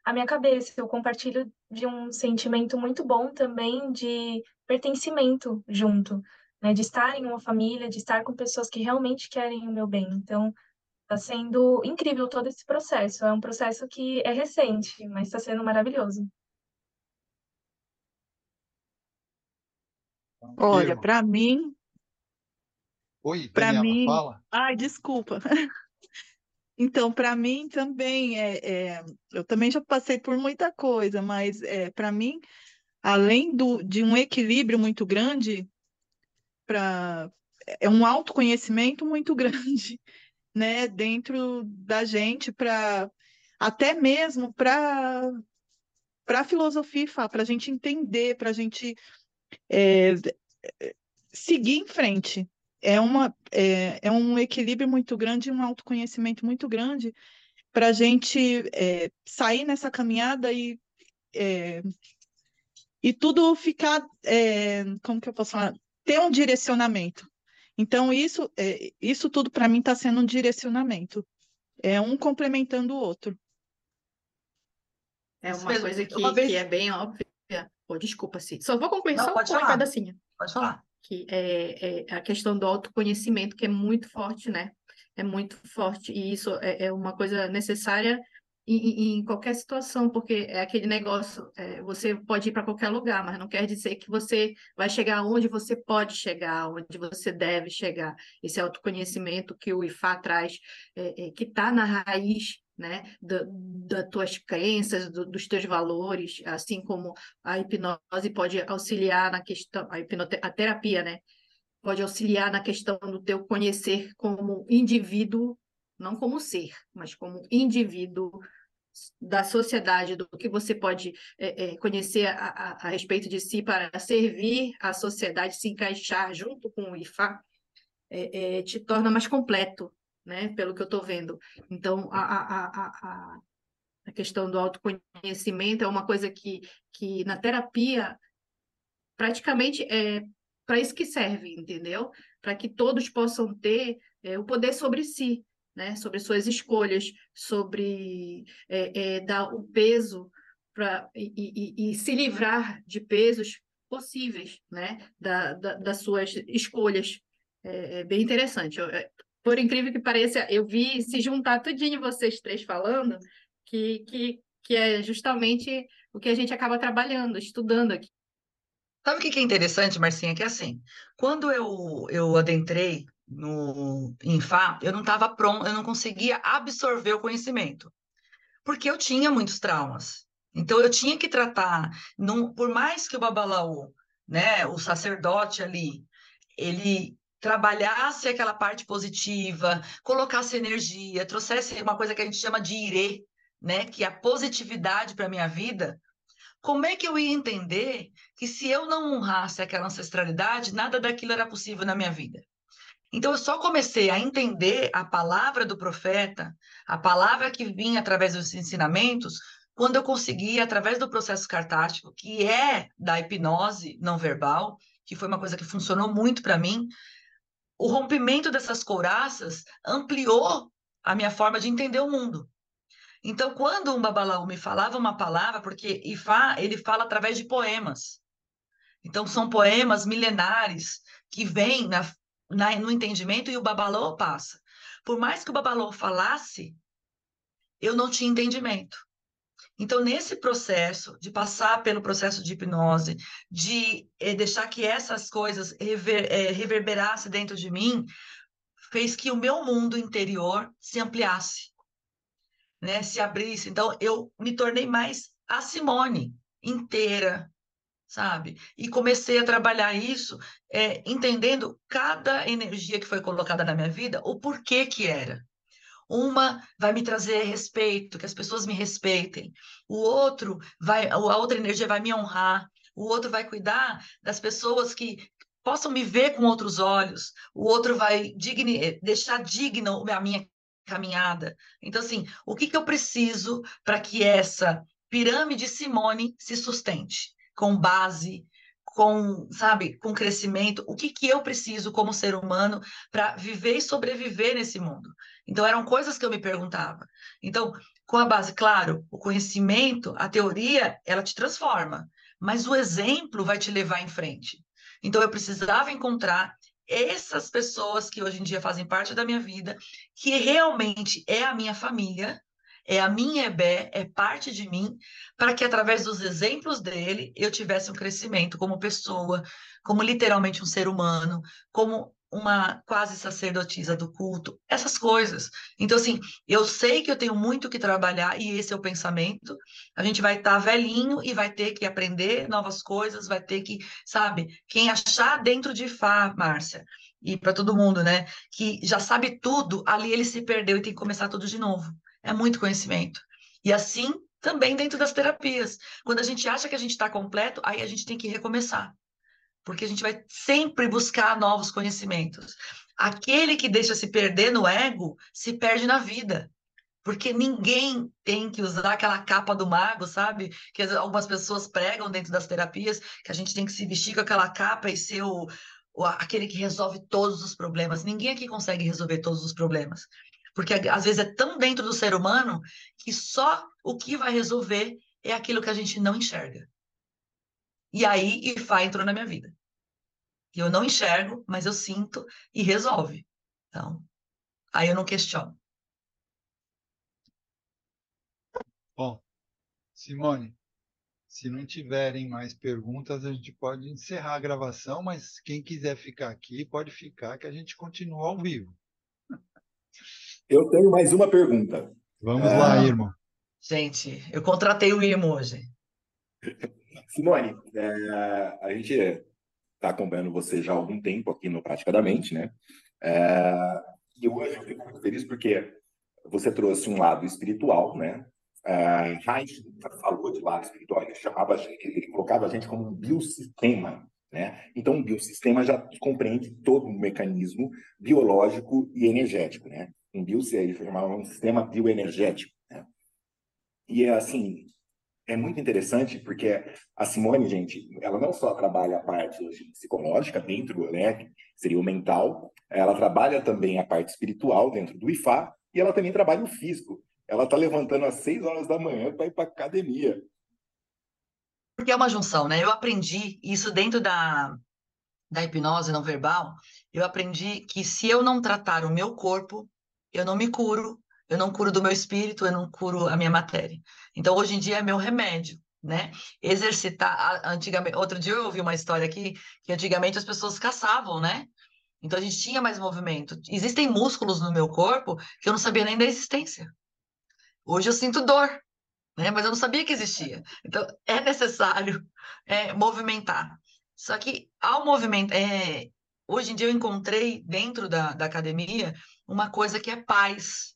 a minha cabeça. Eu compartilho de um sentimento muito bom também de pertencimento junto, né? De estar em uma família, de estar com pessoas que realmente querem o meu bem. Então, está sendo incrível todo esse processo. É um processo que é recente, mas está sendo maravilhoso. Olha, para mim, Oi, para mim, fala. ai, desculpa. Então, para mim também é, é, eu também já passei por muita coisa, mas é, para mim, além do, de um equilíbrio muito grande, para é um autoconhecimento muito grande, né, dentro da gente, para até mesmo para a filosofia, para a gente entender, para a gente é, seguir em frente. É, uma, é, é um equilíbrio muito grande, um autoconhecimento muito grande para a gente é, sair nessa caminhada e, é, e tudo ficar, é, como que eu posso falar? Ter um direcionamento. Então, isso, é, isso tudo para mim está sendo um direcionamento. É um complementando o outro. É uma coisa que, uma vez... que é bem óbvia Oh, desculpa, sim. Só vou concluir Não, só pode um pedacinho. Pode falar. Que é, é, a questão do autoconhecimento, que é muito forte, né? É muito forte. E isso é, é uma coisa necessária em, em, qualquer situação, porque é aquele negócio, é, você pode ir para qualquer lugar, mas não quer dizer que você vai chegar onde você pode chegar, onde você deve chegar. Esse autoconhecimento que o IFA traz, é, é, que está na raiz né, das da tuas crenças, do, dos teus valores, assim como a hipnose pode auxiliar na questão, a, hipnote, a terapia, né, pode auxiliar na questão do teu conhecer como indivíduo, não como ser, mas como indivíduo da sociedade, do que você pode é, é, conhecer a, a, a, respeito de si para servir à sociedade, se encaixar junto com o IFA, é, é, te torna mais completo, né? Pelo que eu estou vendo. Então, a, a, a, a questão do autoconhecimento é uma coisa que, que na terapia praticamente é para isso que serve, entendeu? Para que todos possam ter é, o poder sobre si, né? Sobre suas escolhas, sobre é, é, dar o peso para e, e, e, se livrar de pesos possíveis, né? Da, da das suas escolhas. É, é bem interessante. Eu, é, por incrível que pareça, eu vi se juntar tudinho vocês três falando, que, que, que é justamente o que a gente acaba trabalhando, estudando aqui. Sabe o que é interessante, Marcinha? Que é assim, quando eu, eu adentrei no Infá, eu não estava pronto, eu não conseguia absorver o conhecimento. porque eu tinha muitos traumas. Então eu tinha que tratar, por mais que o babalaú, né, o sacerdote ali, ele trabalhasse aquela parte positiva, colocasse energia, trouxesse uma coisa que a gente chama de irê, né, que é a positividade para minha vida, como é que eu ia entender que se eu não honrasse aquela ancestralidade, nada daquilo era possível na minha vida? Então eu só comecei a entender a palavra do profeta, a palavra que vinha através dos ensinamentos, quando eu consegui, através do processo cartástico, que é da hipnose não verbal, que foi uma coisa que funcionou muito para mim, o rompimento dessas couraças ampliou a minha forma de entender o mundo. Então, quando um babalaú me falava uma palavra, porque Ifá, ele fala através de poemas. Então, são poemas milenares que vêm na, na, no entendimento e o babalaú passa. Por mais que o babalaú falasse, eu não tinha entendimento. Então, nesse processo de passar pelo processo de hipnose, de eh, deixar que essas coisas rever, eh, reverberassem dentro de mim, fez que o meu mundo interior se ampliasse, né? se abrisse. Então, eu me tornei mais a Simone inteira, sabe? E comecei a trabalhar isso, eh, entendendo cada energia que foi colocada na minha vida, o porquê que era. Uma vai me trazer respeito, que as pessoas me respeitem. O outro vai, a outra energia vai me honrar. O outro vai cuidar das pessoas que possam me ver com outros olhos. O outro vai digne, deixar digna a minha caminhada. Então, assim, o que, que eu preciso para que essa pirâmide Simone se sustente? Com base, com, sabe, com crescimento, o que, que eu preciso como ser humano para viver e sobreviver nesse mundo. Então, eram coisas que eu me perguntava. Então, com a base, claro, o conhecimento, a teoria, ela te transforma, mas o exemplo vai te levar em frente. Então, eu precisava encontrar essas pessoas que hoje em dia fazem parte da minha vida, que realmente é a minha família, é a minha Ebé, é parte de mim, para que através dos exemplos dele eu tivesse um crescimento como pessoa, como literalmente um ser humano, como uma quase sacerdotisa do culto, essas coisas. Então, assim, eu sei que eu tenho muito que trabalhar e esse é o pensamento. A gente vai estar tá velhinho e vai ter que aprender novas coisas, vai ter que, sabe, quem achar dentro de Fá, Márcia, e para todo mundo, né, que já sabe tudo, ali ele se perdeu e tem que começar tudo de novo. É muito conhecimento. E assim também dentro das terapias. Quando a gente acha que a gente está completo, aí a gente tem que recomeçar porque a gente vai sempre buscar novos conhecimentos. Aquele que deixa se perder no ego se perde na vida. Porque ninguém tem que usar aquela capa do mago, sabe? Que algumas pessoas pregam dentro das terapias, que a gente tem que se vestir com aquela capa e ser o, o aquele que resolve todos os problemas. Ninguém aqui consegue resolver todos os problemas. Porque às vezes é tão dentro do ser humano que só o que vai resolver é aquilo que a gente não enxerga. E aí Ifá entrou na minha vida. Eu não enxergo, mas eu sinto e resolve. Então, aí eu não questiono. Bom, Simone, se não tiverem mais perguntas, a gente pode encerrar a gravação, mas quem quiser ficar aqui, pode ficar, que a gente continua ao vivo. Eu tenho mais uma pergunta. Vamos é... lá, irmão. Gente, eu contratei o Irmo hoje. Simone, é, a gente está acompanhando você já há algum tempo aqui no Praticadamente, né? É, e hoje eu fico muito feliz porque você trouxe um lado espiritual, né? É, Heinz falou de lado espiritual, ele chamava, ele colocava a gente como um biosistema, né? Então, um biosistema já compreende todo um mecanismo biológico e energético, né? Um biosistema, ele chamava um sistema bioenergético, né? E é assim, é muito interessante porque a Simone, gente, ela não só trabalha a parte psicológica dentro, né, seria o mental, ela trabalha também a parte espiritual dentro do IFA e ela também trabalha o físico. Ela está levantando às seis horas da manhã para ir para academia. Porque é uma junção, né? Eu aprendi isso dentro da, da hipnose não verbal. Eu aprendi que se eu não tratar o meu corpo, eu não me curo eu não curo do meu espírito, eu não curo a minha matéria. Então, hoje em dia, é meu remédio, né? Exercitar, antigamente, outro dia eu ouvi uma história aqui, que antigamente as pessoas caçavam, né? Então, a gente tinha mais movimento. Existem músculos no meu corpo que eu não sabia nem da existência. Hoje eu sinto dor, né? Mas eu não sabia que existia. Então, é necessário é, movimentar. Só que ao movimentar, é, hoje em dia eu encontrei dentro da, da academia uma coisa que é paz.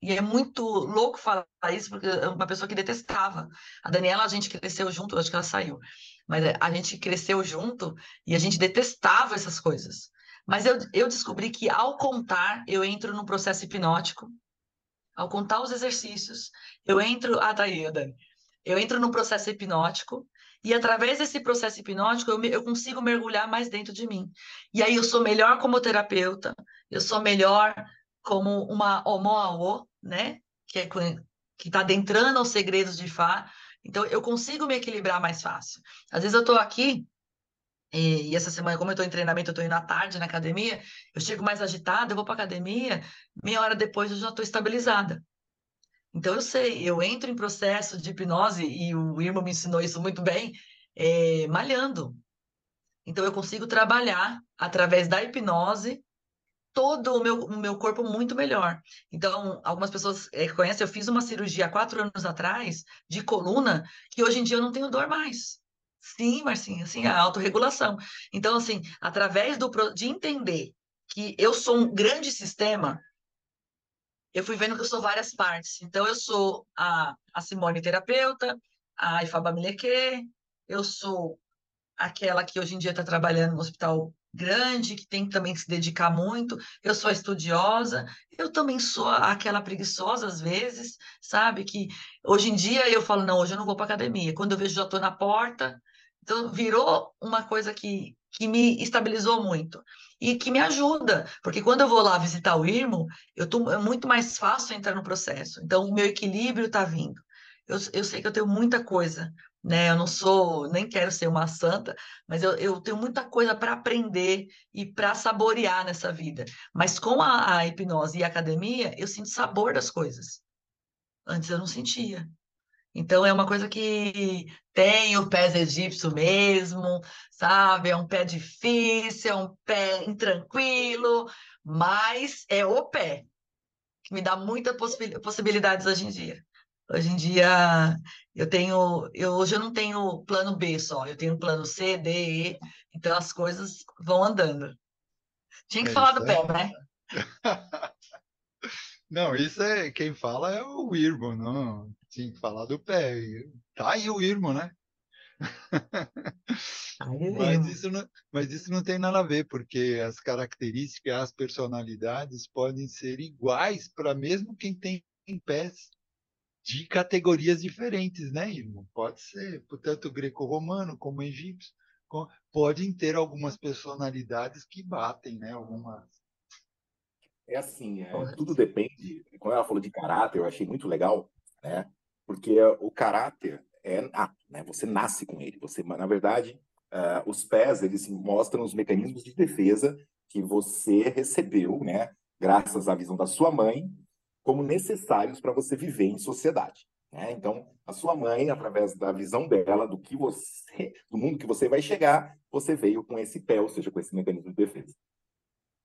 E é muito louco falar isso, porque é uma pessoa que detestava. A Daniela, a gente cresceu junto, acho que ela saiu, mas é, a gente cresceu junto e a gente detestava essas coisas. Mas eu, eu descobri que ao contar, eu entro num processo hipnótico. Ao contar os exercícios, eu entro. Ah, tá aí, Dani. Eu entro num processo hipnótico e através desse processo hipnótico eu, eu consigo mergulhar mais dentro de mim. E aí eu sou melhor como terapeuta, eu sou melhor como uma omoaô, né? Que é que está adentrando aos segredos de Fá. Então eu consigo me equilibrar mais fácil. Às vezes eu estou aqui e, e, essa semana, como eu estou em treinamento, eu estou indo à tarde na academia, eu chego mais agitada, eu vou para academia, meia hora depois eu já estou estabilizada. Então eu sei, eu entro em processo de hipnose, e o Irma me ensinou isso muito bem, é, malhando. Então eu consigo trabalhar através da hipnose todo o meu, o meu corpo muito melhor. Então, algumas pessoas é, conhecem, eu fiz uma cirurgia há quatro anos atrás de coluna, que hoje em dia eu não tenho dor mais. Sim, Marcinha, assim, a autorregulação. Então, assim, através do, de entender que eu sou um grande sistema, eu fui vendo que eu sou várias partes. Então, eu sou a, a Simone terapeuta, a Ifaba Mileque, eu sou aquela que hoje em dia está trabalhando no hospital grande, que tem que também se dedicar muito. Eu sou estudiosa, eu também sou aquela preguiçosa às vezes, sabe? Que hoje em dia eu falo, não, hoje eu não vou para academia. Quando eu vejo já estou na porta, então, virou uma coisa que, que me estabilizou muito e que me ajuda, porque quando eu vou lá visitar o Irmo, eu tô, é muito mais fácil entrar no processo. Então, o meu equilíbrio está vindo. Eu, eu sei que eu tenho muita coisa, né? Eu não sou, nem quero ser uma santa, mas eu, eu tenho muita coisa para aprender e para saborear nessa vida. Mas com a, a hipnose e a academia, eu sinto sabor das coisas. Antes eu não sentia. Então é uma coisa que tem o pé egípcio mesmo, sabe? É um pé difícil, é um pé intranquilo, mas é o pé que me dá muitas possibilidades hoje em dia. Hoje em dia eu tenho, eu, hoje eu não tenho plano B só, eu tenho plano C, D, E, então as coisas vão andando. Tinha que é falar do pé, né? Não, isso é quem fala é o Irmo, não. Tinha que falar do pé. Tá aí o Irmo, né? mas, isso não, mas isso não tem nada a ver, porque as características, as personalidades podem ser iguais para mesmo quem tem pés de categorias diferentes, né, Irmo? Pode ser, tanto greco-romano como egípcio, podem ter algumas personalidades que batem, né? Algumas é assim, é, tudo depende. Quando ela falou de caráter, eu achei muito legal, né? Porque o caráter é nato, né? Você nasce com ele. Você, na verdade, uh, os pés eles mostram os mecanismos de defesa que você recebeu, né? Graças à visão da sua mãe, como necessários para você viver em sociedade. Né? Então, a sua mãe, através da visão dela, do que você, do mundo que você vai chegar, você veio com esse pé, ou seja, com esse mecanismo de defesa.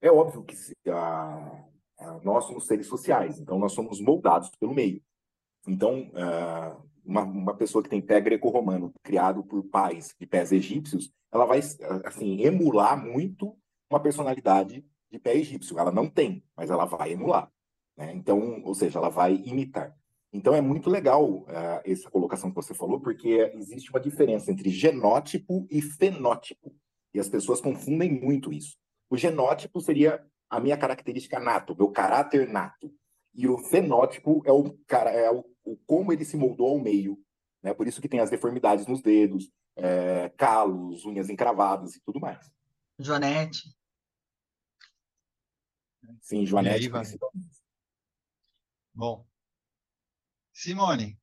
É óbvio que a, a, nós somos seres sociais, então nós somos moldados pelo meio. Então, uh, uma, uma, pessoa que tem pé greco-romano, criado por pais de pés egípcios, ela vai, assim, emular muito uma personalidade de pé egípcio. Ela não tem, mas ela vai emular. Né? Então, ou seja, ela vai imitar. Então, é muito legal uh, essa colocação que você falou, porque existe uma diferença entre genótipo e fenótipo. E as pessoas confundem muito isso. O genótipo seria a minha característica nato, meu caráter nato. E o fenótipo é o cara, é o, o como ele se moldou ao meio. Né? Por isso que tem as deformidades nos dedos, é, calos, unhas encravadas e tudo mais. Joanete. Sim, Joanete. Bom, Simone,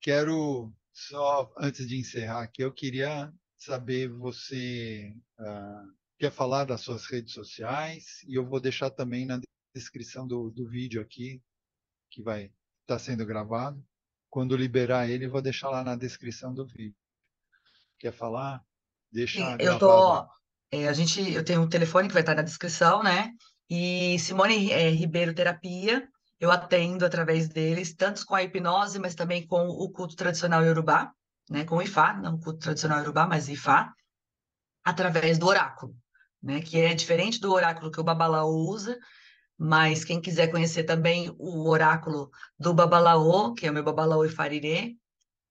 quero só antes de encerrar aqui, eu queria saber você uh, quer falar das suas redes sociais e eu vou deixar também na descrição do, do vídeo aqui, que vai estar tá sendo gravado. Quando liberar ele, vou deixar lá na descrição do vídeo. Quer falar? Deixa Eu tô. É, a gente, eu tenho um telefone que vai estar na descrição, né? E Simone é, Ribeiro Terapia. eu atendo através deles, tanto com a hipnose, mas também com o culto tradicional iorubá, né, com o Ifá, não o culto tradicional iorubá, mas Ifá, através do oráculo, né, que é diferente do oráculo que o Babalaô usa, mas quem quiser conhecer também o oráculo do Babalaô, que é o meu Babalaô Ifarirê,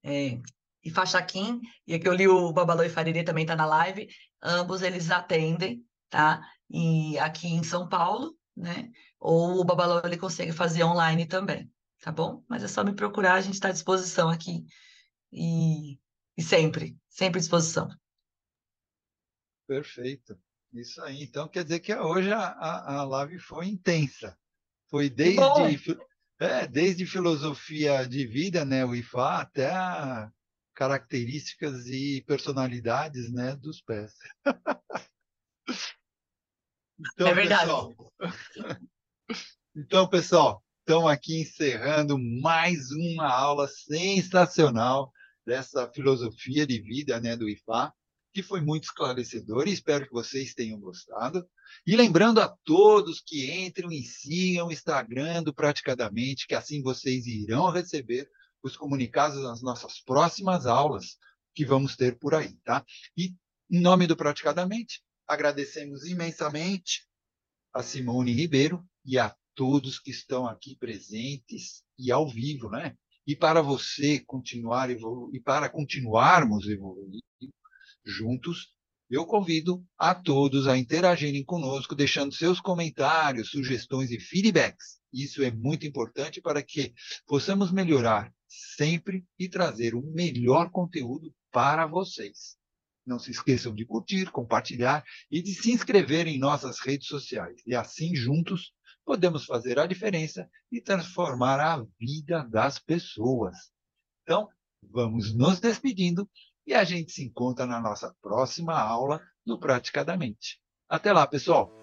é, e Faxaquim, e aqui eu li o Babalaô Ifarirê também está na live, ambos eles atendem, tá? E aqui em São Paulo, né? Ou o Babalaô ele consegue fazer online também, tá bom? Mas é só me procurar, a gente está à disposição aqui e, e sempre, sempre à disposição. Perfeito. Isso aí. Então quer dizer que hoje a, a, a live foi intensa. Foi desde, é, desde filosofia de vida, né, o IFA, até características e personalidades né, dos pés. então, é verdade. Pessoal, então, pessoal, estamos aqui encerrando mais uma aula sensacional dessa filosofia de vida né, do IFA que foi muito esclarecedor e espero que vocês tenham gostado. E lembrando a todos que entrem e sigam o Instagram do Praticadamente, que assim vocês irão receber os comunicados das nossas próximas aulas que vamos ter por aí, tá? E em nome do Praticadamente, agradecemos imensamente a Simone Ribeiro e a todos que estão aqui presentes e ao vivo, né? E para você continuar e para continuarmos evoluindo, juntos, eu convido a todos a interagirem conosco, deixando seus comentários, sugestões e feedbacks. Isso é muito importante para que possamos melhorar sempre e trazer o melhor conteúdo para vocês. Não se esqueçam de curtir, compartilhar e de se inscrever em nossas redes sociais. E assim, juntos, podemos fazer a diferença e transformar a vida das pessoas. Então, vamos nos despedindo e a gente se encontra na nossa próxima aula do Praticadamente. Até lá, pessoal!